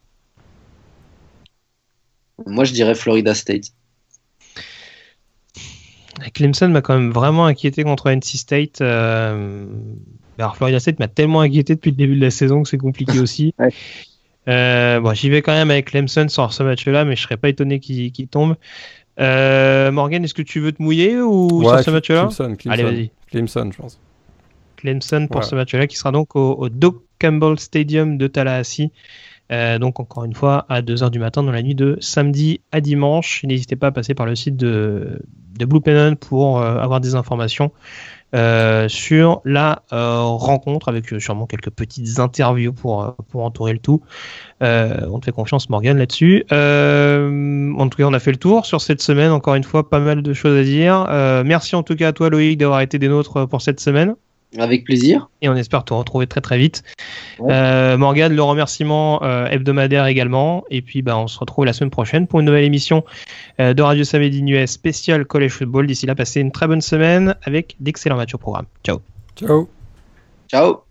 Moi, je dirais Florida State. Clemson m'a quand même vraiment inquiété contre NC State. Euh, alors Florida State m'a tellement inquiété depuis le début de la saison que c'est compliqué aussi. Euh, bon, j'y vais quand même avec Clemson sur ce match-là, mais je serais pas étonné qu'il tombe. Morgan, est-ce que tu veux te mouiller ou sur ce match-là Allez, vas-y. Clemson, je pense. Clemson pour ce match-là qui sera donc au, au Campbell Stadium de Tallahassee. Euh, donc encore une fois à 2h du matin dans la nuit de samedi à dimanche. N'hésitez pas à passer par le site de, de Blue Pennon pour euh, avoir des informations euh, sur la rencontre avec sûrement quelques petites interviews pour, pour entourer le tout. on te fait confiance Morgan là-dessus. en tout cas on a fait le tour sur cette semaine. Encore une fois pas mal de choses à dire. merci en tout cas à toi Loïc d'avoir été des nôtres pour cette semaine. Avec plaisir. Et on espère te retrouver très très vite. Euh, Morgane, le remerciement euh, hebdomadaire également. Et puis bah, on se retrouve la semaine prochaine pour une nouvelle émission euh, de Radio Samedi US spécial College Football. D'ici là, passez une très bonne semaine avec d'excellents matchs au programme. Ciao. Ciao. Ciao.